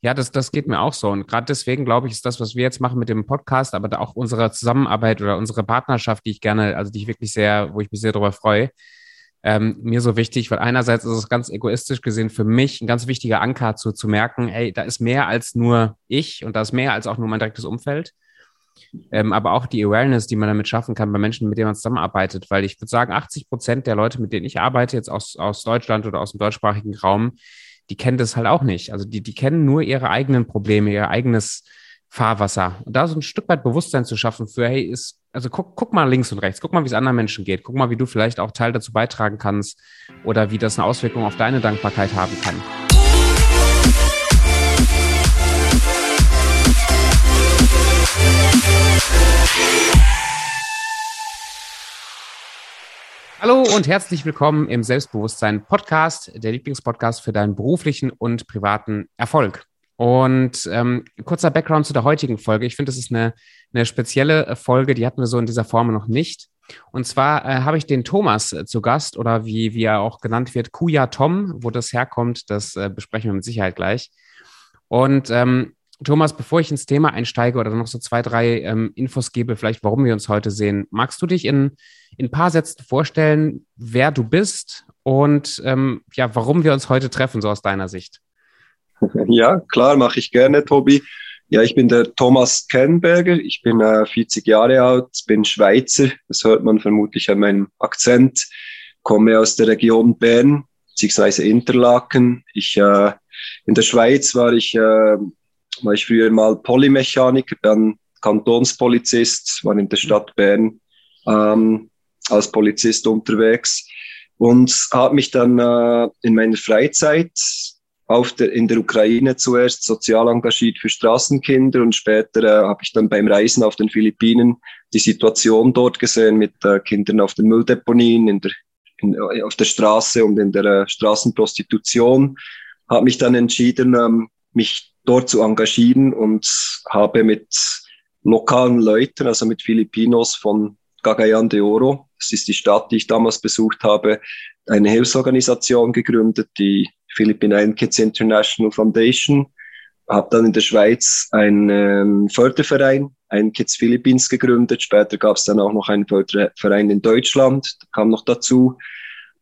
Ja, das, das geht mir auch so. Und gerade deswegen glaube ich, ist das, was wir jetzt machen mit dem Podcast, aber auch unsere Zusammenarbeit oder unsere Partnerschaft, die ich gerne, also die ich wirklich sehr, wo ich mich sehr darüber freue, ähm, mir so wichtig, weil einerseits ist es ganz egoistisch gesehen für mich ein ganz wichtiger Anker zu, zu merken, hey, da ist mehr als nur ich und da ist mehr als auch nur mein direktes Umfeld. Ähm, aber auch die Awareness, die man damit schaffen kann bei Menschen, mit denen man zusammenarbeitet, weil ich würde sagen, 80 Prozent der Leute, mit denen ich arbeite, jetzt aus, aus Deutschland oder aus dem deutschsprachigen Raum, die kennen das halt auch nicht. Also die, die kennen nur ihre eigenen Probleme, ihr eigenes Fahrwasser. Und da so ein Stück weit Bewusstsein zu schaffen für, hey, ist, also guck, guck mal links und rechts, guck mal, wie es anderen Menschen geht, guck mal, wie du vielleicht auch Teil dazu beitragen kannst oder wie das eine Auswirkung auf deine Dankbarkeit haben kann. Hallo und herzlich willkommen im Selbstbewusstsein Podcast, der Lieblingspodcast für deinen beruflichen und privaten Erfolg. Und ähm, kurzer Background zu der heutigen Folge. Ich finde, das ist eine, eine spezielle Folge, die hatten wir so in dieser Form noch nicht. Und zwar äh, habe ich den Thomas äh, zu Gast oder wie, wie er auch genannt wird, Kuya Tom. Wo das herkommt, das äh, besprechen wir mit Sicherheit gleich. Und ähm, Thomas, bevor ich ins Thema einsteige oder noch so zwei, drei ähm, Infos gebe, vielleicht warum wir uns heute sehen, magst du dich in, in ein paar Sätzen vorstellen, wer du bist und ähm, ja, warum wir uns heute treffen, so aus deiner Sicht? Ja, klar, mache ich gerne, Tobi. Ja, ich bin der Thomas Kernberger, ich bin äh, 40 Jahre alt, bin Schweizer, das hört man vermutlich an meinem Akzent, komme aus der Region Bern, beziehungsweise Interlaken. Ich, äh, in der Schweiz war ich äh, war ich früher mal Polymechaniker, dann Kantonspolizist, war in der Stadt Bern ähm, als Polizist unterwegs und habe mich dann äh, in meiner Freizeit auf der, in der Ukraine zuerst sozial engagiert für Straßenkinder und später äh, habe ich dann beim Reisen auf den Philippinen die Situation dort gesehen mit äh, Kindern auf den Mülldeponien, in der, in, äh, auf der Straße und in der äh, Straßenprostitution. Habe mich dann entschieden, ähm, mich dort zu engagieren und habe mit lokalen Leuten, also mit Filipinos von Cagayan de Oro, das ist die Stadt, die ich damals besucht habe, eine Hilfsorganisation gegründet, die Philippine Kids International Foundation. Habe dann in der Schweiz einen Förderverein, ein Kids Philippines gegründet. Später gab es dann auch noch einen Förderverein in Deutschland, kam noch dazu.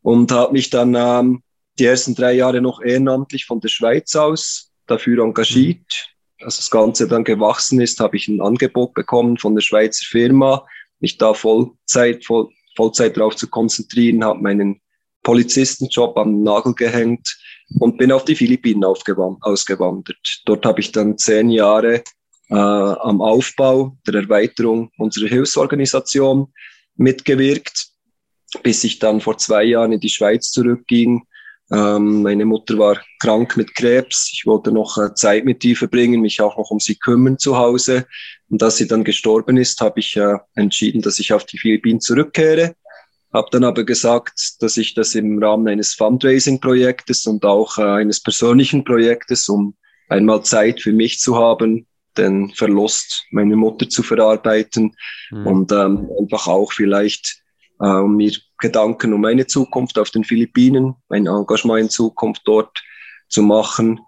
Und habe mich dann ähm, die ersten drei Jahre noch ehrenamtlich von der Schweiz aus dafür engagiert. Als das Ganze dann gewachsen ist, habe ich ein Angebot bekommen von der Schweizer Firma, mich da Vollzeit, Voll, Vollzeit drauf zu konzentrieren, habe meinen Polizistenjob am Nagel gehängt und bin auf die Philippinen ausgewandert. Dort habe ich dann zehn Jahre äh, am Aufbau der Erweiterung unserer Hilfsorganisation mitgewirkt, bis ich dann vor zwei Jahren in die Schweiz zurückging ähm, meine Mutter war krank mit Krebs. Ich wollte noch äh, Zeit mit ihr verbringen, mich auch noch um sie kümmern zu Hause. Und als sie dann gestorben ist, habe ich äh, entschieden, dass ich auf die Philippinen zurückkehre. Habe dann aber gesagt, dass ich das im Rahmen eines Fundraising-Projektes und auch äh, eines persönlichen Projektes, um einmal Zeit für mich zu haben, den Verlust meiner Mutter zu verarbeiten mhm. und ähm, einfach auch vielleicht äh, um mir Gedanken um meine Zukunft auf den Philippinen, mein Engagement in Zukunft dort zu machen,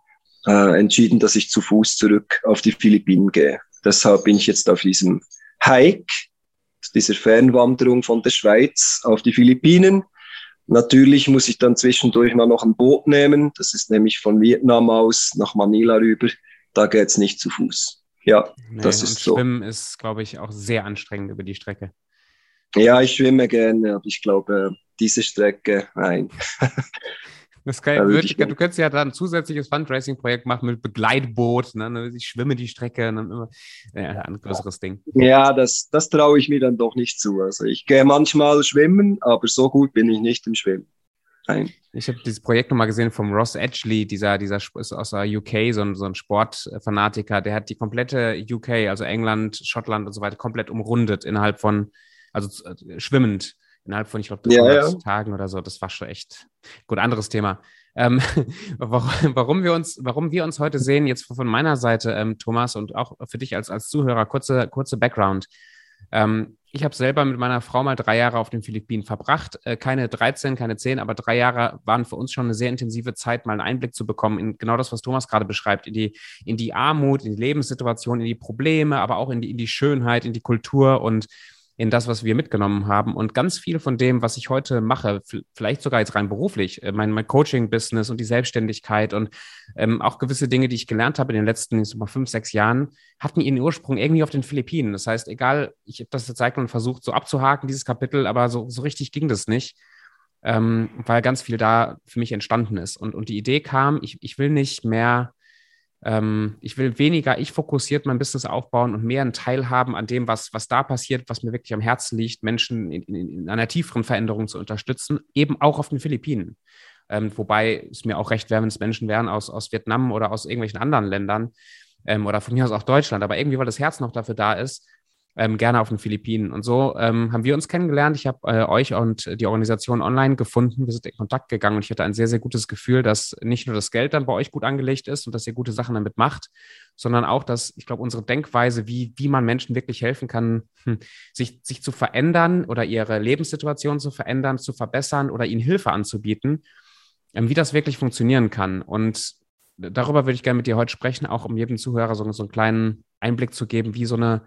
äh, entschieden, dass ich zu Fuß zurück auf die Philippinen gehe. Deshalb bin ich jetzt auf diesem Hike, dieser Fernwanderung von der Schweiz auf die Philippinen. Natürlich muss ich dann zwischendurch mal noch ein Boot nehmen. Das ist nämlich von Vietnam aus nach Manila rüber. Da geht's nicht zu Fuß. Ja, nee, das ist so. Schwimmen ist, glaube ich, auch sehr anstrengend über die Strecke. Ja, ich schwimme gerne, aber ich glaube, diese Strecke, nein. Das kann, also ich, du könntest ja da ein zusätzliches Fundraising-Projekt machen mit Begleitboot. Ne? Ich schwimme die Strecke, dann immer ja, ein größeres Ding. Ja, das, das traue ich mir dann doch nicht zu. Also ich gehe manchmal schwimmen, aber so gut bin ich nicht im Schwimmen. Nein. Ich habe dieses Projekt nochmal gesehen vom Ross Edgley, dieser, dieser ist aus der UK, so ein, so ein Sportfanatiker, der hat die komplette UK, also England, Schottland und so weiter, komplett umrundet innerhalb von also äh, schwimmend innerhalb von, ich glaube, 300 ja, ja. Tagen oder so. Das war schon echt gut. Anderes Thema. Ähm, warum, wir uns, warum wir uns heute sehen, jetzt von meiner Seite, ähm, Thomas, und auch für dich als, als Zuhörer, kurze, kurze Background. Ähm, Ich habe selber mit meiner Frau mal drei Jahre auf den Philippinen verbracht. Äh, keine 13, keine 10, aber drei Jahre waren für uns schon eine sehr intensive Zeit, mal einen Einblick zu bekommen in genau das, was Thomas gerade beschreibt, in die, in die Armut, in die Lebenssituation, in die Probleme, aber auch in die, in die Schönheit, in die Kultur und in das, was wir mitgenommen haben. Und ganz viel von dem, was ich heute mache, vielleicht sogar jetzt rein beruflich, äh, mein, mein Coaching-Business und die Selbstständigkeit und ähm, auch gewisse Dinge, die ich gelernt habe in den letzten so mal fünf, sechs Jahren, hatten ihren Ursprung irgendwie auf den Philippinen. Das heißt, egal, ich habe das Zeit lang versucht, so abzuhaken, dieses Kapitel, aber so, so richtig ging das nicht. Ähm, weil ganz viel da für mich entstanden ist. Und, und die Idee kam, ich, ich will nicht mehr ähm, ich will weniger ich fokussiert mein Business aufbauen und mehr einen Teil haben an dem, was, was da passiert, was mir wirklich am Herzen liegt, Menschen in, in, in einer tieferen Veränderung zu unterstützen, eben auch auf den Philippinen. Ähm, wobei es mir auch recht wäre, wenn es Menschen wären aus, aus Vietnam oder aus irgendwelchen anderen Ländern ähm, oder von mir aus auch Deutschland. Aber irgendwie, weil das Herz noch dafür da ist, ähm, gerne auf den Philippinen. Und so ähm, haben wir uns kennengelernt. Ich habe äh, euch und die Organisation online gefunden. Wir sind in Kontakt gegangen und ich hatte ein sehr, sehr gutes Gefühl, dass nicht nur das Geld dann bei euch gut angelegt ist und dass ihr gute Sachen damit macht, sondern auch, dass ich glaube, unsere Denkweise, wie, wie man Menschen wirklich helfen kann, hm, sich, sich zu verändern oder ihre Lebenssituation zu verändern, zu verbessern oder ihnen Hilfe anzubieten, ähm, wie das wirklich funktionieren kann. Und darüber würde ich gerne mit dir heute sprechen, auch um jedem Zuhörer so, so einen kleinen Einblick zu geben, wie so eine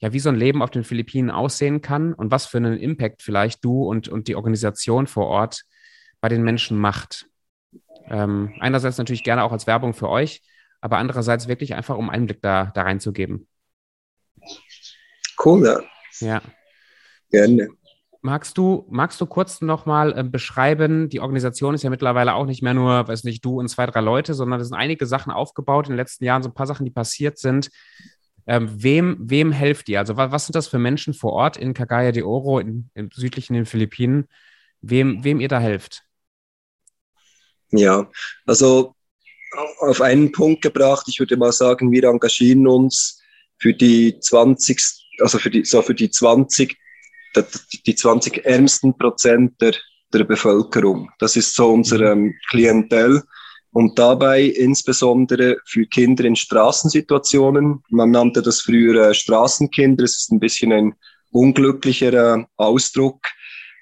ja, wie so ein Leben auf den Philippinen aussehen kann und was für einen Impact vielleicht du und, und die Organisation vor Ort bei den Menschen macht. Ähm, einerseits natürlich gerne auch als Werbung für euch, aber andererseits wirklich einfach, um Einblick da, da reinzugeben. Cool, ja. Gerne. Magst du, magst du kurz nochmal äh, beschreiben, die Organisation ist ja mittlerweile auch nicht mehr nur, weiß nicht, du und zwei, drei Leute, sondern es sind einige Sachen aufgebaut in den letzten Jahren, so ein paar Sachen, die passiert sind. Ähm, wem, wem helft ihr? Also was, was, sind das für Menschen vor Ort in Cagaya de Oro, in, im südlichen den Philippinen, wem, wem ihr da helft? Ja, also auf einen Punkt gebracht, ich würde mal sagen, wir engagieren uns für die 20, also für die, so für die 20, die 20 ärmsten Prozent der, der Bevölkerung. Das ist so unser mhm. ähm, Klientel und dabei insbesondere für Kinder in Straßensituationen. Man nannte das früher äh, Straßenkinder. Es ist ein bisschen ein unglücklicherer Ausdruck,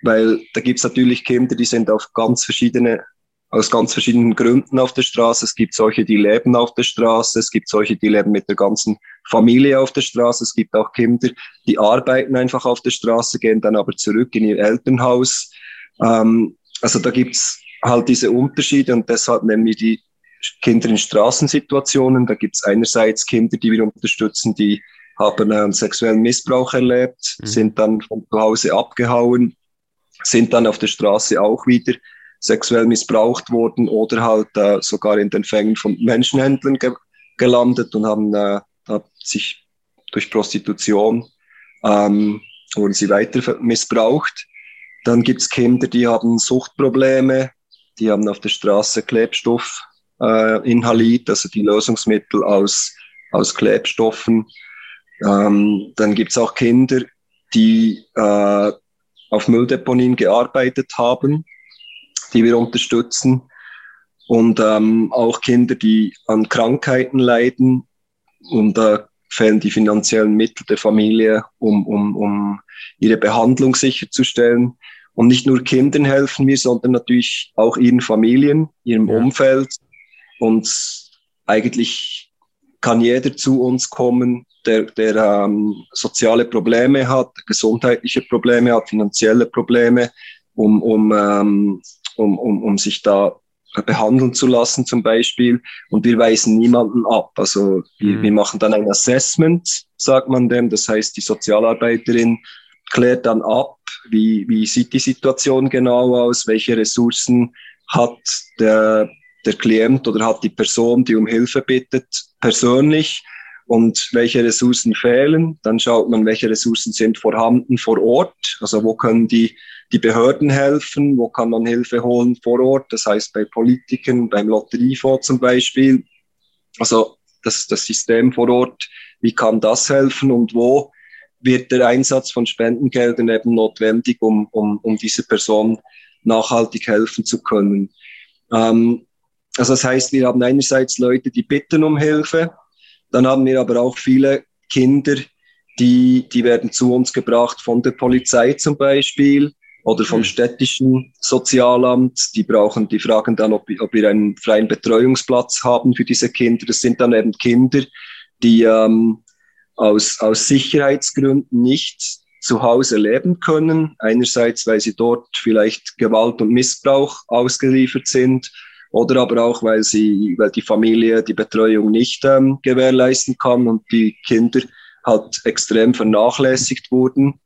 weil da gibt's natürlich Kinder, die sind auf ganz verschiedene aus ganz verschiedenen Gründen auf der Straße. Es gibt solche, die leben auf der Straße. Es gibt solche, die leben mit der ganzen Familie auf der Straße. Es gibt auch Kinder, die arbeiten einfach auf der Straße, gehen dann aber zurück in ihr Elternhaus. Ähm, also da gibt's halt diese Unterschiede und deshalb nennen wir die Kinder in Straßensituationen. Da gibt es einerseits Kinder, die wir unterstützen, die haben einen sexuellen Missbrauch erlebt, mhm. sind dann von zu Hause abgehauen, sind dann auf der Straße auch wieder sexuell missbraucht worden oder halt äh, sogar in den Fängen von Menschenhändlern ge gelandet und haben äh, sich durch Prostitution ähm, wurden sie weiter missbraucht. Dann gibt es Kinder, die haben Suchtprobleme, die haben auf der Straße Klebstoff äh, inhaliert, also die Lösungsmittel aus, aus Klebstoffen. Ähm, dann gibt's auch Kinder, die äh, auf Mülldeponien gearbeitet haben, die wir unterstützen. Und ähm, auch Kinder, die an Krankheiten leiden. Und da äh, fehlen die finanziellen Mittel der Familie, um, um, um ihre Behandlung sicherzustellen. Und nicht nur Kindern helfen wir, sondern natürlich auch ihren Familien, ihrem ja. Umfeld. Und eigentlich kann jeder zu uns kommen, der, der ähm, soziale Probleme hat, gesundheitliche Probleme hat, finanzielle Probleme, um, um, ähm, um, um, um sich da behandeln zu lassen zum Beispiel. Und wir weisen niemanden ab. Also wir, mhm. wir machen dann ein Assessment, sagt man dem. Das heißt, die Sozialarbeiterin klärt dann ab, wie, wie sieht die Situation genau aus, welche Ressourcen hat der, der Klient oder hat die Person, die um Hilfe bittet, persönlich? Und welche Ressourcen fehlen. Dann schaut man, welche Ressourcen sind vorhanden vor Ort, also wo können die, die Behörden helfen, wo kann man Hilfe holen vor Ort, das heißt bei Politikern, beim Lotteriefonds zum Beispiel. Also das, das System vor Ort, wie kann das helfen und wo wird der Einsatz von Spendengeldern eben notwendig, um, um, um dieser Person nachhaltig helfen zu können. Ähm, also das heißt, wir haben einerseits Leute, die bitten um Hilfe, dann haben wir aber auch viele Kinder, die, die werden zu uns gebracht von der Polizei zum Beispiel oder vom mhm. städtischen Sozialamt. Die brauchen, die fragen dann, ob, ob wir einen freien Betreuungsplatz haben für diese Kinder. Das sind dann eben Kinder, die ähm, aus, aus Sicherheitsgründen nicht zu Hause leben können. Einerseits, weil sie dort vielleicht Gewalt und Missbrauch ausgeliefert sind oder aber auch, weil sie, weil die Familie die Betreuung nicht ähm, gewährleisten kann und die Kinder halt extrem vernachlässigt wurden.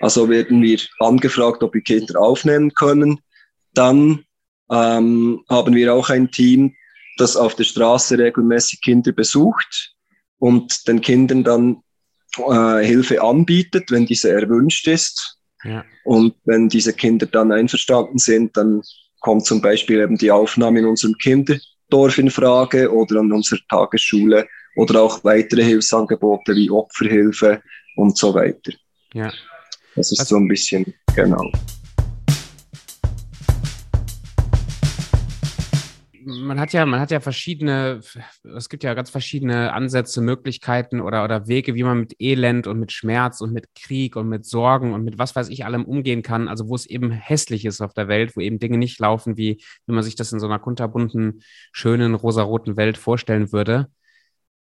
Also werden wir angefragt, ob wir Kinder aufnehmen können. Dann ähm, haben wir auch ein Team, das auf der Straße regelmäßig Kinder besucht und den Kindern dann äh, Hilfe anbietet, wenn diese erwünscht ist. Ja. Und wenn diese Kinder dann einverstanden sind, dann kommt zum Beispiel eben die Aufnahme in unserem Kinderdorf in Frage oder an unserer Tagesschule oder auch weitere Hilfsangebote wie Opferhilfe und so weiter. Ja. Das ist also, so ein bisschen, genau. Man hat ja, man hat ja verschiedene, es gibt ja ganz verschiedene Ansätze, Möglichkeiten oder, oder Wege, wie man mit Elend und mit Schmerz und mit Krieg und mit Sorgen und mit was weiß ich allem umgehen kann. Also wo es eben hässlich ist auf der Welt, wo eben Dinge nicht laufen, wie, wie man sich das in so einer kunterbunten, schönen, rosaroten Welt vorstellen würde.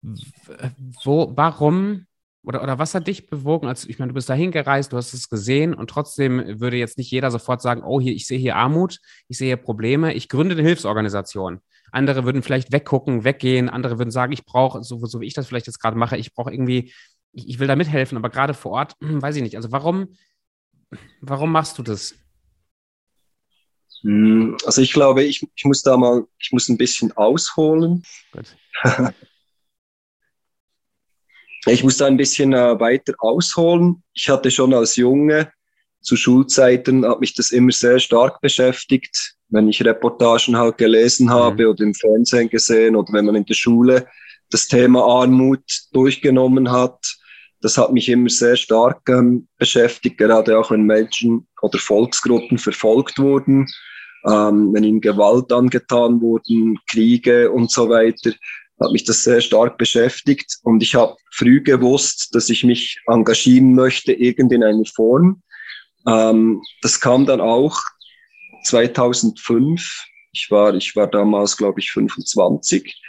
Wo, warum oder, oder was hat dich bewogen, als ich meine, du bist dahin gereist, du hast es gesehen und trotzdem würde jetzt nicht jeder sofort sagen, oh, hier, ich sehe hier Armut, ich sehe hier Probleme, ich gründe eine Hilfsorganisation. Andere würden vielleicht weggucken, weggehen, andere würden sagen, ich brauche, so, so wie ich das vielleicht jetzt gerade mache, ich brauche irgendwie, ich, ich, will da mithelfen, aber gerade vor Ort, weiß ich nicht. Also warum, warum machst du das? Hm, also ich glaube, ich, ich muss da mal, ich muss ein bisschen ausholen. Gut. Ich muss da ein bisschen äh, weiter ausholen. Ich hatte schon als Junge zu Schulzeiten, hat mich das immer sehr stark beschäftigt. Wenn ich Reportagen halt gelesen mhm. habe mhm. oder im Fernsehen gesehen oder wenn man in der Schule das Thema Armut durchgenommen hat, das hat mich immer sehr stark ähm, beschäftigt, gerade auch wenn Menschen oder Volksgruppen verfolgt wurden, ähm, wenn ihnen Gewalt angetan wurden, Kriege und so weiter hat mich das sehr stark beschäftigt und ich habe früh gewusst, dass ich mich engagieren möchte, irgend in einer Form. Ähm, das kam dann auch 2005. Ich war, ich war damals, glaube ich, 25.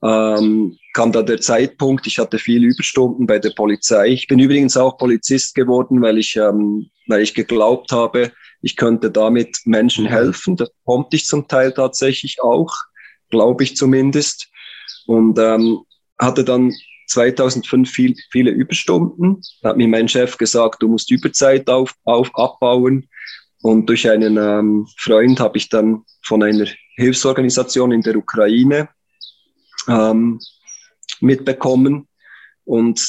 Ähm, kam da der Zeitpunkt, ich hatte viele Überstunden bei der Polizei. Ich bin übrigens auch Polizist geworden, weil ich, ähm, weil ich geglaubt habe, ich könnte damit Menschen helfen. Das konnte ich zum Teil tatsächlich auch, glaube ich zumindest und ähm, hatte dann 2005 viel, viele Überstunden. Da hat mir mein Chef gesagt, du musst Überzeit auf, auf, abbauen. Und durch einen ähm, Freund habe ich dann von einer Hilfsorganisation in der Ukraine ähm, mitbekommen und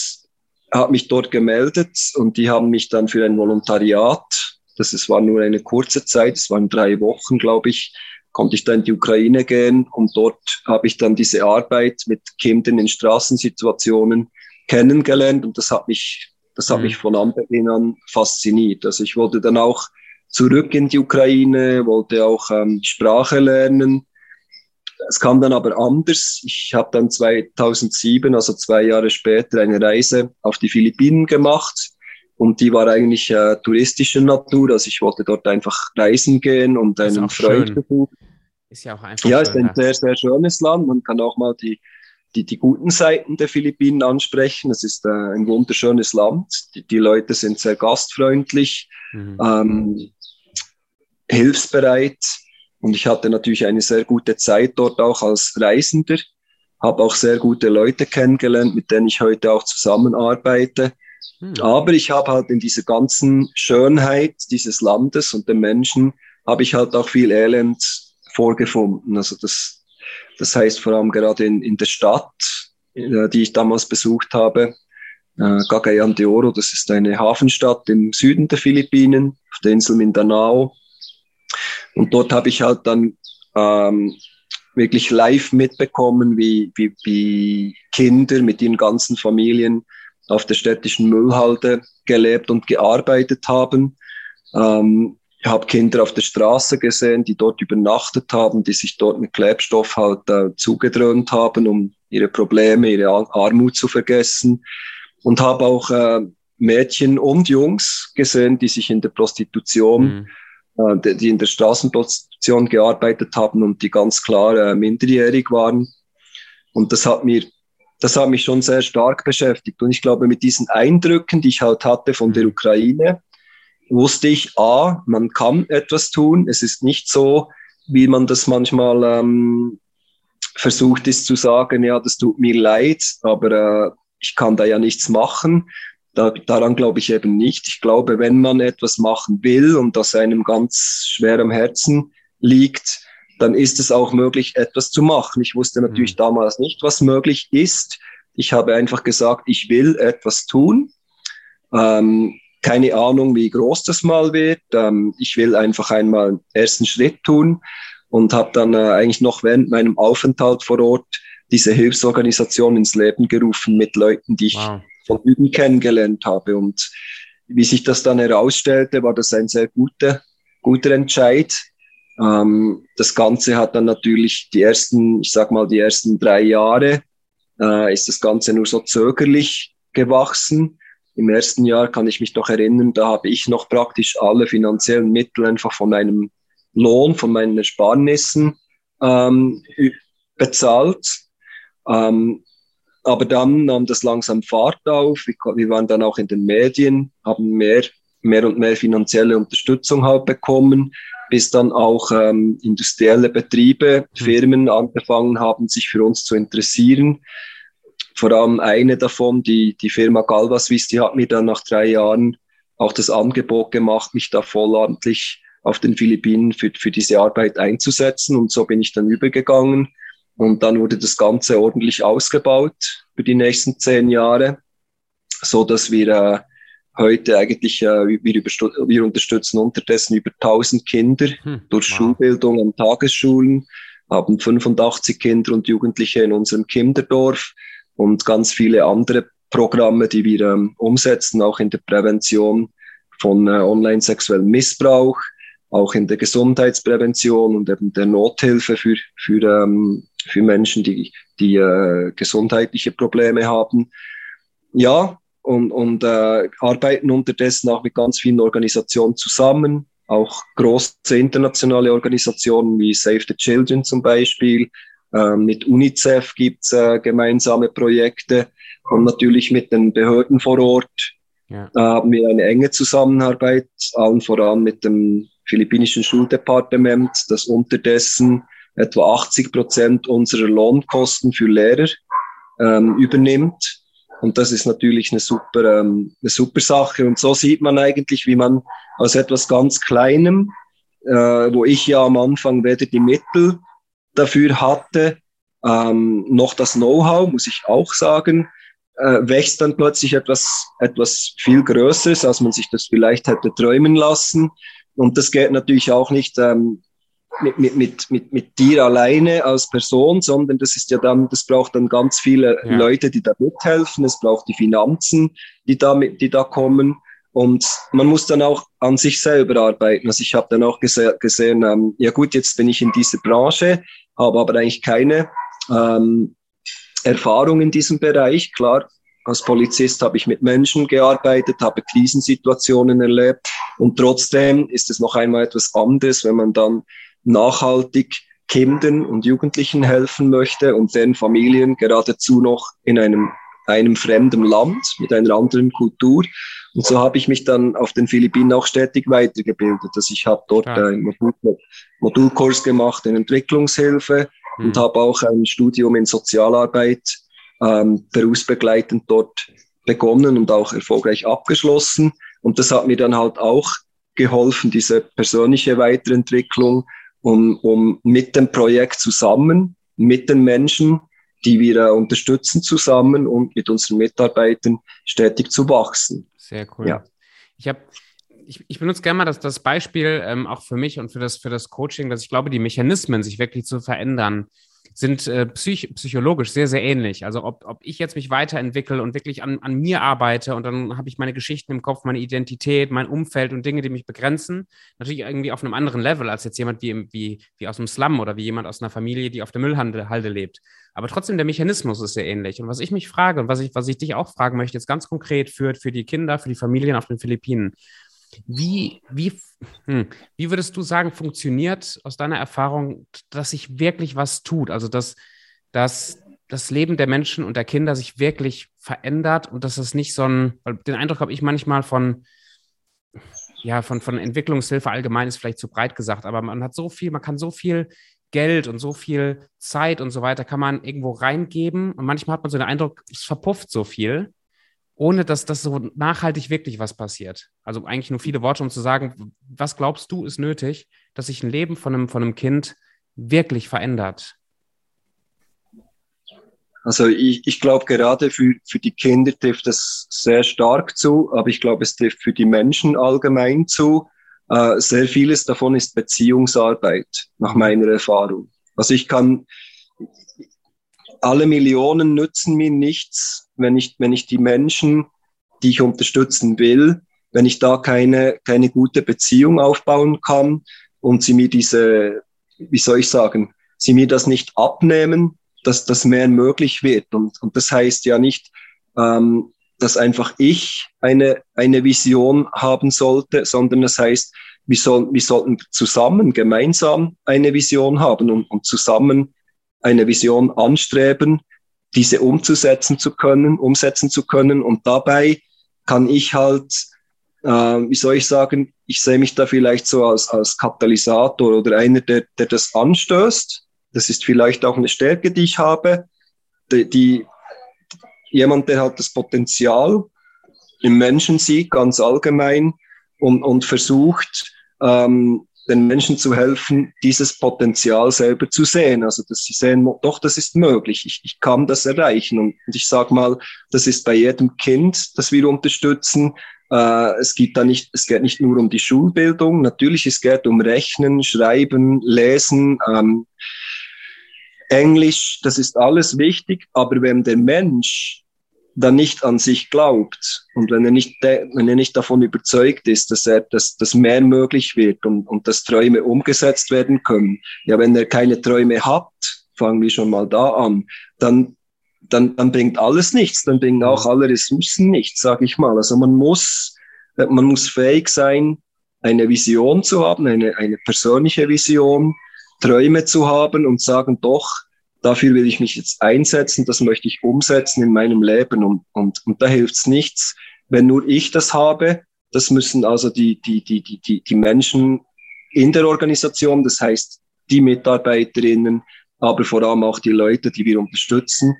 habe mich dort gemeldet und die haben mich dann für ein Volontariat, das ist, war nur eine kurze Zeit, es waren drei Wochen, glaube ich, konnte ich dann in die Ukraine gehen und dort habe ich dann diese Arbeit mit Kindern in Straßensituationen kennengelernt und das hat mich, das hat mhm. mich von Anbeginn an fasziniert. Also ich wollte dann auch zurück in die Ukraine, wollte auch ähm, Sprache lernen. Es kam dann aber anders. Ich habe dann 2007, also zwei Jahre später, eine Reise auf die Philippinen gemacht und die war eigentlich äh, touristischer Natur. Also ich wollte dort einfach reisen gehen und einen Freund besuchen. Ist ja auch einfach. Ja, es ist ein sehr, sehr schönes Land. Man kann auch mal die, die, die guten Seiten der Philippinen ansprechen. Es ist äh, ein wunderschönes Land. Die, die Leute sind sehr gastfreundlich, mhm. ähm, hilfsbereit. Und ich hatte natürlich eine sehr gute Zeit dort auch als Reisender. Habe auch sehr gute Leute kennengelernt, mit denen ich heute auch zusammenarbeite. Hm. Aber ich habe halt in dieser ganzen Schönheit dieses Landes und den Menschen, habe ich halt auch viel Elend vorgefunden. Also das, das heißt vor allem gerade in, in der Stadt, äh, die ich damals besucht habe, äh, Cagayan de Oro, das ist eine Hafenstadt im Süden der Philippinen, auf der Insel Mindanao. Und dort habe ich halt dann ähm, wirklich live mitbekommen, wie, wie, wie Kinder mit ihren ganzen Familien auf der städtischen Müllhalde gelebt und gearbeitet haben. Ähm, ich habe Kinder auf der Straße gesehen, die dort übernachtet haben, die sich dort mit Klebstoff halt äh, zugedröhnt haben, um ihre Probleme, ihre Armut zu vergessen. und habe auch äh, Mädchen und Jungs gesehen, die sich in der Prostitution, mhm. äh, die in der Straßenprostitution gearbeitet haben und die ganz klar äh, minderjährig waren. Und das hat mir, das hat mich schon sehr stark beschäftigt. Und ich glaube, mit diesen Eindrücken, die ich halt hatte von der mhm. Ukraine, wusste ich, a, man kann etwas tun. Es ist nicht so, wie man das manchmal ähm, versucht ist zu sagen, ja, das tut mir leid, aber äh, ich kann da ja nichts machen. Da, daran glaube ich eben nicht. Ich glaube, wenn man etwas machen will und das einem ganz schwer am Herzen liegt, dann ist es auch möglich, etwas zu machen. Ich wusste natürlich mhm. damals nicht, was möglich ist. Ich habe einfach gesagt, ich will etwas tun. Ähm, keine Ahnung, wie groß das mal wird. Ähm, ich will einfach einmal einen ersten Schritt tun und habe dann äh, eigentlich noch während meinem Aufenthalt vor Ort diese Hilfsorganisation ins Leben gerufen mit Leuten, die ich wow. von Üben kennengelernt habe. Und wie sich das dann herausstellte, war das ein sehr guter, guter Entscheid. Ähm, das Ganze hat dann natürlich die ersten, ich sag mal, die ersten drei Jahre, äh, ist das Ganze nur so zögerlich gewachsen. Im ersten Jahr kann ich mich noch erinnern, da habe ich noch praktisch alle finanziellen Mittel einfach von einem Lohn, von meinen Ersparnissen ähm, bezahlt. Ähm, aber dann nahm das langsam Fahrt auf. Wir, wir, waren dann auch in den Medien, haben mehr, mehr und mehr finanzielle Unterstützung halt bekommen, bis dann auch ähm, industrielle Betriebe, hm. Firmen angefangen haben, sich für uns zu interessieren. Vor allem eine davon, die, die Firma Galvaswiss, die hat mir dann nach drei Jahren auch das Angebot gemacht, mich da vollamtlich auf den Philippinen für, für diese Arbeit einzusetzen. Und so bin ich dann übergegangen und dann wurde das Ganze ordentlich ausgebaut für die nächsten zehn Jahre, so dass wir äh, heute eigentlich, äh, wir, wir unterstützen unterdessen über 1000 Kinder hm, durch wow. Schulbildung an Tagesschulen, haben 85 Kinder und Jugendliche in unserem Kinderdorf und ganz viele andere Programme, die wir ähm, umsetzen, auch in der Prävention von äh, online-sexuellem Missbrauch, auch in der Gesundheitsprävention und eben der Nothilfe für, für ähm, für Menschen, die, die äh, gesundheitliche Probleme haben. Ja, und, und äh, arbeiten unterdessen auch mit ganz vielen Organisationen zusammen, auch große internationale Organisationen wie Save the Children zum Beispiel. Äh, mit UNICEF gibt's äh, gemeinsame Projekte und natürlich mit den Behörden vor Ort ja. Da haben wir eine enge Zusammenarbeit, allen voran mit dem philippinischen Schuldepartement, das unterdessen etwa 80 Prozent unserer Lohnkosten für Lehrer ähm, übernimmt. Und das ist natürlich eine super, ähm, eine super Sache. Und so sieht man eigentlich, wie man aus etwas ganz Kleinem, äh, wo ich ja am Anfang weder die Mittel dafür hatte, ähm, noch das Know-how, muss ich auch sagen, äh, wächst dann plötzlich etwas, etwas viel Größeres, als man sich das vielleicht hätte träumen lassen. Und das geht natürlich auch nicht ähm, mit, mit, mit, mit, mit dir alleine als Person, sondern das ist ja dann, das braucht dann ganz viele ja. Leute, die da mithelfen. Es braucht die Finanzen, die da, mit, die da kommen. Und man muss dann auch an sich selber arbeiten. Also ich habe dann auch gese gesehen, ähm, ja gut, jetzt bin ich in dieser Branche, habe aber eigentlich keine ähm, Erfahrung in diesem Bereich. Klar, als Polizist habe ich mit Menschen gearbeitet, habe Krisensituationen erlebt und trotzdem ist es noch einmal etwas anderes, wenn man dann nachhaltig Kindern und Jugendlichen helfen möchte und deren Familien geradezu noch in einem, einem fremden Land mit einer anderen Kultur. Und so habe ich mich dann auf den Philippinen auch stetig weitergebildet. Also ich habe dort ja. einen Modul Modulkurs gemacht in Entwicklungshilfe mhm. und habe auch ein Studium in Sozialarbeit ähm, berufsbegleitend dort begonnen und auch erfolgreich abgeschlossen. Und das hat mir dann halt auch geholfen, diese persönliche Weiterentwicklung um, um mit dem Projekt zusammen, mit den Menschen, die wir unterstützen zusammen und mit unseren Mitarbeitern stetig zu wachsen. Sehr cool. Ja. Ich habe ich, ich, benutze gerne mal das, das Beispiel ähm, auch für mich und für das, für das Coaching, dass ich glaube, die Mechanismen sich wirklich zu verändern sind äh, psych psychologisch sehr, sehr ähnlich. Also ob, ob ich jetzt mich weiterentwickle und wirklich an, an mir arbeite und dann habe ich meine Geschichten im Kopf, meine Identität, mein Umfeld und Dinge, die mich begrenzen, natürlich irgendwie auf einem anderen Level als jetzt jemand wie, wie, wie aus einem Slum oder wie jemand aus einer Familie, die auf der Müllhalde lebt. Aber trotzdem, der Mechanismus ist sehr ähnlich. Und was ich mich frage und was ich, was ich dich auch fragen möchte, jetzt ganz konkret für, für die Kinder, für die Familien auf den Philippinen. Wie, wie, hm, wie würdest du sagen, funktioniert aus deiner Erfahrung, dass sich wirklich was tut? Also, dass, dass das Leben der Menschen und der Kinder sich wirklich verändert und dass es nicht so ein, weil den Eindruck habe ich manchmal von, ja, von, von Entwicklungshilfe allgemein ist vielleicht zu breit gesagt, aber man hat so viel, man kann so viel Geld und so viel Zeit und so weiter kann man irgendwo reingeben und manchmal hat man so den Eindruck, es verpufft so viel ohne dass das so nachhaltig wirklich was passiert. Also eigentlich nur viele Worte, um zu sagen, was glaubst du ist nötig, dass sich ein Leben von einem, von einem Kind wirklich verändert? Also ich, ich glaube, gerade für, für die Kinder trifft das sehr stark zu, aber ich glaube, es trifft für die Menschen allgemein zu. Äh, sehr vieles davon ist Beziehungsarbeit, nach meiner Erfahrung. Also ich kann, alle Millionen nützen mir nichts, wenn ich, wenn ich die Menschen, die ich unterstützen will, wenn ich da keine, keine gute Beziehung aufbauen kann und sie mir diese, wie soll ich sagen, sie mir das nicht abnehmen, dass das mehr möglich wird. Und, und das heißt ja nicht, ähm, dass einfach ich eine, eine Vision haben sollte, sondern das heißt, wir, soll, wir sollten zusammen, gemeinsam eine Vision haben und, und zusammen eine Vision anstreben, diese umzusetzen zu können, umsetzen zu können. Und dabei kann ich halt, äh, wie soll ich sagen, ich sehe mich da vielleicht so als, als Katalysator oder einer, der, der das anstößt. Das ist vielleicht auch eine Stärke, die ich habe. Die, die, jemand, der hat das Potenzial im Menschen sieht, ganz allgemein, und, und versucht, ähm, den Menschen zu helfen, dieses Potenzial selber zu sehen. Also, dass sie sehen, doch, das ist möglich, ich, ich kann das erreichen. Und, ich sage mal, das ist bei jedem Kind, das wir unterstützen. Äh, es geht da nicht, es geht nicht nur um die Schulbildung. Natürlich, es geht um Rechnen, Schreiben, Lesen, ähm, Englisch, das ist alles wichtig. Aber wenn der Mensch dann nicht an sich glaubt und wenn er nicht, wenn er nicht davon überzeugt ist, dass er, dass, dass mehr möglich wird und, und dass Träume umgesetzt werden können, ja, wenn er keine Träume hat, fangen wir schon mal da an, dann, dann, dann bringt alles nichts, dann bringen auch alle Ressourcen nichts, sage ich mal. Also man muss, man muss fähig sein, eine Vision zu haben, eine, eine persönliche Vision, Träume zu haben und sagen, doch, dafür will ich mich jetzt einsetzen, das möchte ich umsetzen in meinem Leben und, und, und da hilft's nichts, wenn nur ich das habe. Das müssen also die, die, die, die, die, die Menschen in der Organisation, das heißt die Mitarbeiterinnen, aber vor allem auch die Leute, die wir unterstützen,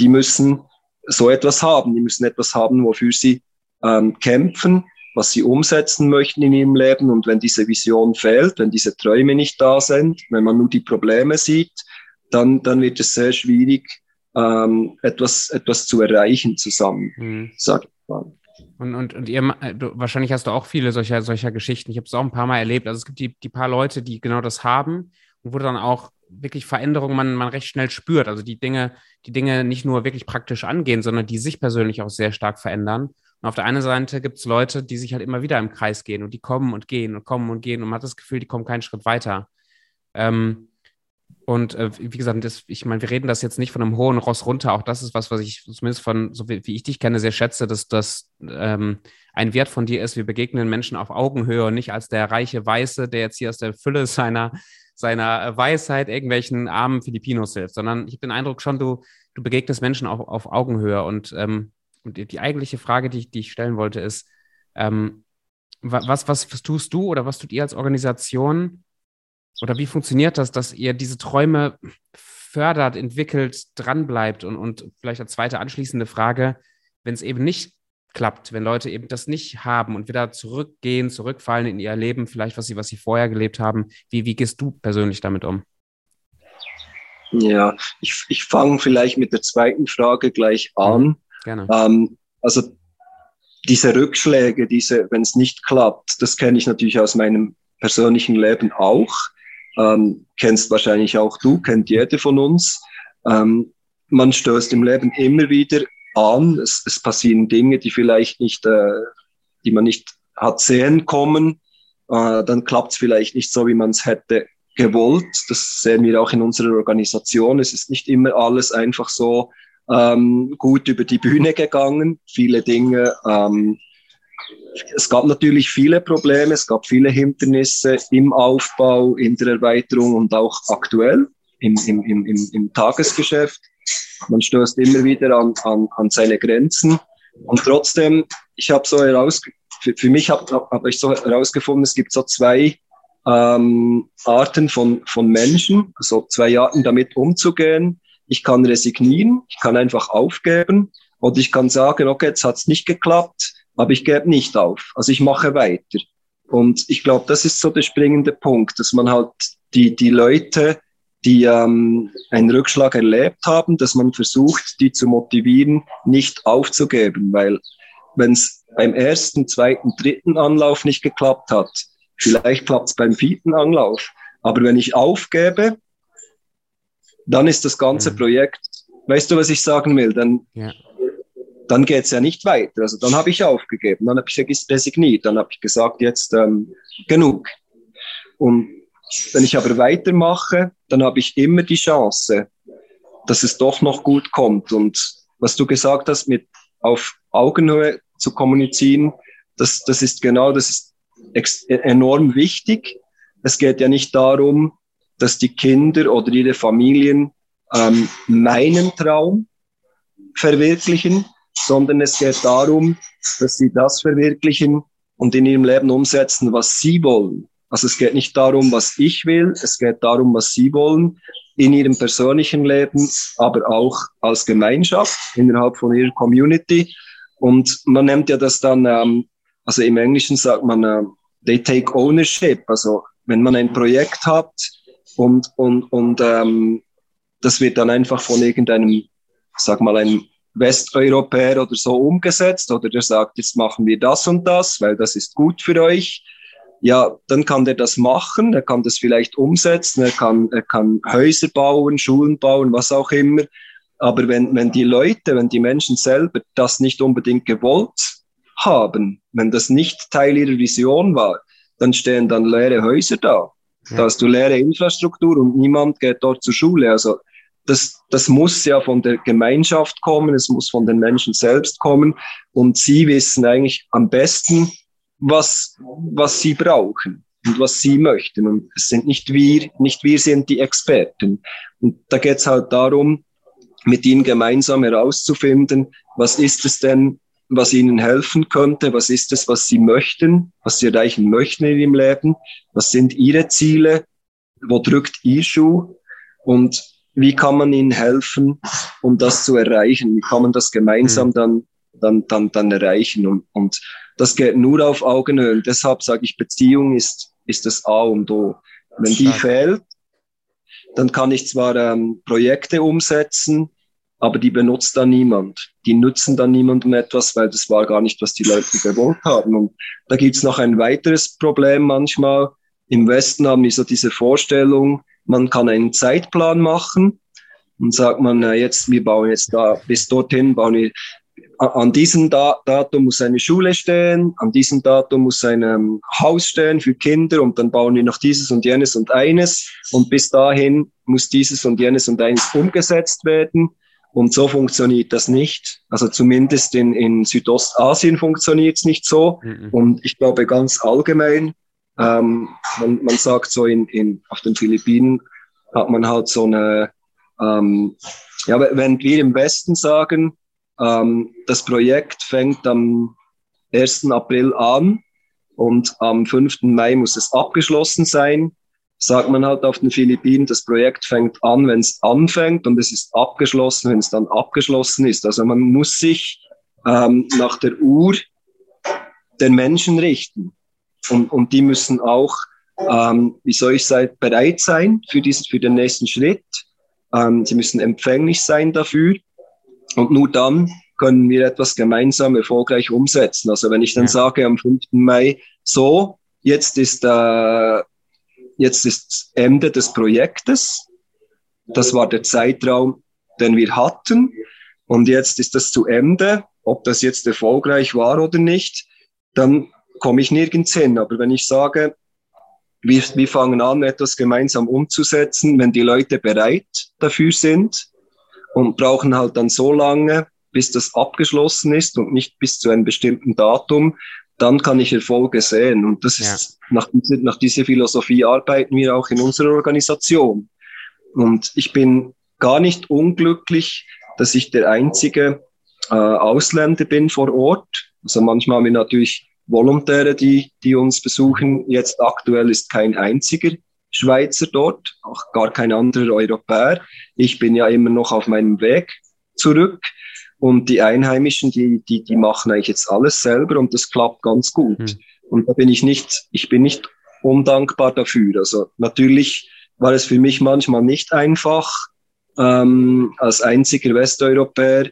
die müssen so etwas haben. Die müssen etwas haben, wofür sie ähm, kämpfen, was sie umsetzen möchten in ihrem Leben. Und wenn diese Vision fehlt, wenn diese Träume nicht da sind, wenn man nur die Probleme sieht, dann, dann wird es sehr schwierig, ähm, etwas, etwas zu erreichen zusammen, mhm. sag ich mal. Und, und, und ihr, du, wahrscheinlich hast du auch viele solcher, solcher Geschichten. Ich habe es auch ein paar Mal erlebt. Also es gibt die, die paar Leute, die genau das haben und wo dann auch wirklich Veränderungen man, man recht schnell spürt. Also die Dinge, die Dinge nicht nur wirklich praktisch angehen, sondern die sich persönlich auch sehr stark verändern. Und auf der einen Seite gibt es Leute, die sich halt immer wieder im Kreis gehen und die kommen und gehen und kommen und gehen und man hat das Gefühl, die kommen keinen Schritt weiter. Ähm, und äh, wie gesagt, das, ich meine, wir reden das jetzt nicht von einem hohen Ross runter. Auch das ist was, was ich zumindest von, so wie, wie ich dich kenne, sehr schätze, dass das ähm, ein Wert von dir ist. Wir begegnen Menschen auf Augenhöhe und nicht als der reiche Weiße, der jetzt hier aus der Fülle seiner, seiner Weisheit irgendwelchen armen Filipinos hilft, sondern ich habe den Eindruck schon, du, du begegnest Menschen auf, auf Augenhöhe. Und, ähm, und die, die eigentliche Frage, die ich, die ich stellen wollte, ist, ähm, was, was, was tust du oder was tut ihr als Organisation, oder wie funktioniert das, dass ihr diese Träume fördert, entwickelt, dranbleibt? Und, und vielleicht als zweite anschließende Frage, wenn es eben nicht klappt, wenn Leute eben das nicht haben und wieder zurückgehen, zurückfallen in ihr Leben, vielleicht was sie, was sie vorher gelebt haben, wie, wie gehst du persönlich damit um? Ja, ich, ich fange vielleicht mit der zweiten Frage gleich an. Mhm, gerne. Ähm, also diese Rückschläge, diese, wenn es nicht klappt, das kenne ich natürlich aus meinem persönlichen Leben auch ähm, kennst wahrscheinlich auch du, kennt jede von uns. Ähm, man stößt im Leben immer wieder an. Es, es passieren Dinge, die vielleicht nicht, äh, die man nicht hat sehen kommen. Äh, dann klappt es vielleicht nicht so, wie man es hätte gewollt. Das sehen wir auch in unserer Organisation. Es ist nicht immer alles einfach so ähm, gut über die Bühne gegangen. Viele Dinge. Ähm, es gab natürlich viele Probleme, es gab viele Hindernisse im Aufbau, in der Erweiterung und auch aktuell im, im, im, im Tagesgeschäft. Man stößt immer wieder an, an, an seine Grenzen. Und trotzdem, ich habe so heraus, für, mich habe hab ich so herausgefunden, es gibt so zwei ähm, Arten von, von Menschen, also zwei Arten damit umzugehen. Ich kann resignieren, ich kann einfach aufgeben und ich kann sagen, okay, jetzt hat's nicht geklappt, aber ich gebe nicht auf. Also ich mache weiter. Und ich glaube, das ist so der springende Punkt, dass man halt die, die Leute, die ähm, einen Rückschlag erlebt haben, dass man versucht, die zu motivieren, nicht aufzugeben, weil wenn es beim ersten, zweiten, dritten Anlauf nicht geklappt hat, vielleicht klappt es beim vierten Anlauf, aber wenn ich aufgebe, dann ist das ganze mhm. Projekt, weißt du, was ich sagen will, dann, ja. Dann geht es ja nicht weiter. Also dann habe ich aufgegeben, dann habe ich resigniert, dann habe ich gesagt, jetzt ähm, genug. Und wenn ich aber weitermache, dann habe ich immer die Chance, dass es doch noch gut kommt. Und was du gesagt hast, mit auf Augenhöhe zu kommunizieren, das, das ist genau, das ist enorm wichtig. Es geht ja nicht darum, dass die Kinder oder ihre Familien ähm, meinen Traum verwirklichen, sondern es geht darum, dass sie das verwirklichen und in ihrem Leben umsetzen, was sie wollen. Also es geht nicht darum, was ich will, es geht darum, was Sie wollen in Ihrem persönlichen Leben, aber auch als Gemeinschaft innerhalb von Ihrer Community. Und man nennt ja das dann, ähm, also im Englischen sagt man, äh, they take ownership. Also wenn man ein Projekt hat und, und, und ähm, das wird dann einfach von irgendeinem, sag mal, einem Westeuropäer oder so umgesetzt oder der sagt, jetzt machen wir das und das, weil das ist gut für euch ja, dann kann der das machen, er kann das vielleicht umsetzen, er kann, er kann Häuser bauen, Schulen bauen, was auch immer. Aber wenn, wenn die Leute, wenn die Menschen selber das nicht unbedingt gewollt haben, wenn das nicht Teil ihrer Vision war, dann stehen dann leere Häuser da. Ja. Da hast du leere Infrastruktur und niemand geht dort zur Schule. Also das, das muss ja von der Gemeinschaft kommen, es muss von den Menschen selbst kommen. Und sie wissen eigentlich am besten, was, was sie brauchen und was sie möchten. Und es sind nicht wir, nicht wir sind die Experten. Und da geht es halt darum, mit ihnen gemeinsam herauszufinden, was ist es denn, was ihnen helfen könnte, was ist es, was sie möchten, was sie erreichen möchten in ihrem Leben, was sind ihre Ziele, wo drückt ihr Schuh und wie kann man ihnen helfen, um das zu erreichen, wie kann man das gemeinsam mhm. dann, dann, dann, dann erreichen und, und das geht nur auf Augenhöhe. Und deshalb sage ich, Beziehung ist, ist das A und O. Wenn die fehlt, dann kann ich zwar ähm, Projekte umsetzen, aber die benutzt dann niemand. Die nutzen dann niemandem etwas, weil das war gar nicht, was die Leute gewollt haben. Und da gibt's noch ein weiteres Problem manchmal. Im Westen haben wir so diese Vorstellung, man kann einen Zeitplan machen und sagt man, jetzt, wir bauen jetzt da, bis dorthin bauen wir an diesem Datum muss eine Schule stehen, an diesem Datum muss ein ähm, Haus stehen für Kinder und dann bauen wir noch dieses und jenes und eines und bis dahin muss dieses und jenes und eines umgesetzt werden. Und so funktioniert das nicht. Also zumindest in, in Südostasien funktioniert es nicht so. Mhm. Und ich glaube ganz allgemein, ähm, man, man sagt so in, in, auf den Philippinen hat man halt so eine, ähm, ja, wenn wir im Westen sagen, ähm, das Projekt fängt am 1. April an und am 5. Mai muss es abgeschlossen sein. Sagt man halt auf den Philippinen, das Projekt fängt an, wenn es anfängt und es ist abgeschlossen, wenn es dann abgeschlossen ist. Also man muss sich ähm, nach der Uhr den Menschen richten. Und, und die müssen auch, ähm, wie soll ich sagen, bereit sein für, diesen, für den nächsten Schritt. Ähm, sie müssen empfänglich sein dafür. Und nur dann können wir etwas gemeinsam erfolgreich umsetzen. Also wenn ich dann ja. sage am 5. Mai, so, jetzt ist äh, jetzt ist Ende des Projektes. Das war der Zeitraum, den wir hatten. Und jetzt ist das zu Ende. Ob das jetzt erfolgreich war oder nicht, dann komme ich nirgends hin. Aber wenn ich sage, wir, wir fangen an, etwas gemeinsam umzusetzen, wenn die Leute bereit dafür sind und brauchen halt dann so lange, bis das abgeschlossen ist und nicht bis zu einem bestimmten Datum, dann kann ich Erfolge sehen. Und das ist, ja. nach, nach dieser Philosophie arbeiten wir auch in unserer Organisation. Und ich bin gar nicht unglücklich, dass ich der einzige äh, Ausländer bin vor Ort. Also manchmal haben wir natürlich Volontäre, die, die uns besuchen. Jetzt aktuell ist kein einziger Schweizer dort, auch gar kein anderer Europäer. Ich bin ja immer noch auf meinem Weg zurück. Und die Einheimischen, die, die, die machen eigentlich jetzt alles selber und das klappt ganz gut. Mhm. Und da bin ich nicht, ich bin nicht undankbar dafür. Also natürlich war es für mich manchmal nicht einfach, ähm, als einziger Westeuropäer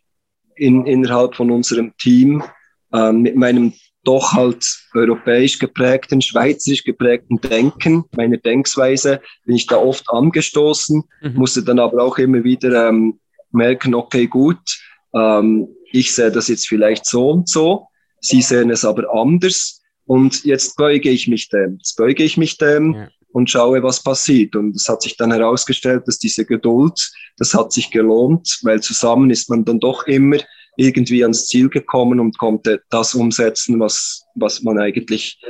in, innerhalb von unserem Team ähm, mit meinem doch halt europäisch geprägten, schweizerisch geprägten Denken, meiner Denksweise, bin ich da oft angestoßen, mhm. musste dann aber auch immer wieder ähm, merken, okay, gut, ähm, ich sehe das jetzt vielleicht so und so, Sie sehen es aber anders und jetzt beuge ich mich dem, jetzt beuge ich mich dem ja. und schaue, was passiert. Und es hat sich dann herausgestellt, dass diese Geduld, das hat sich gelohnt, weil zusammen ist man dann doch immer irgendwie ans Ziel gekommen und konnte das umsetzen, was, was man eigentlich,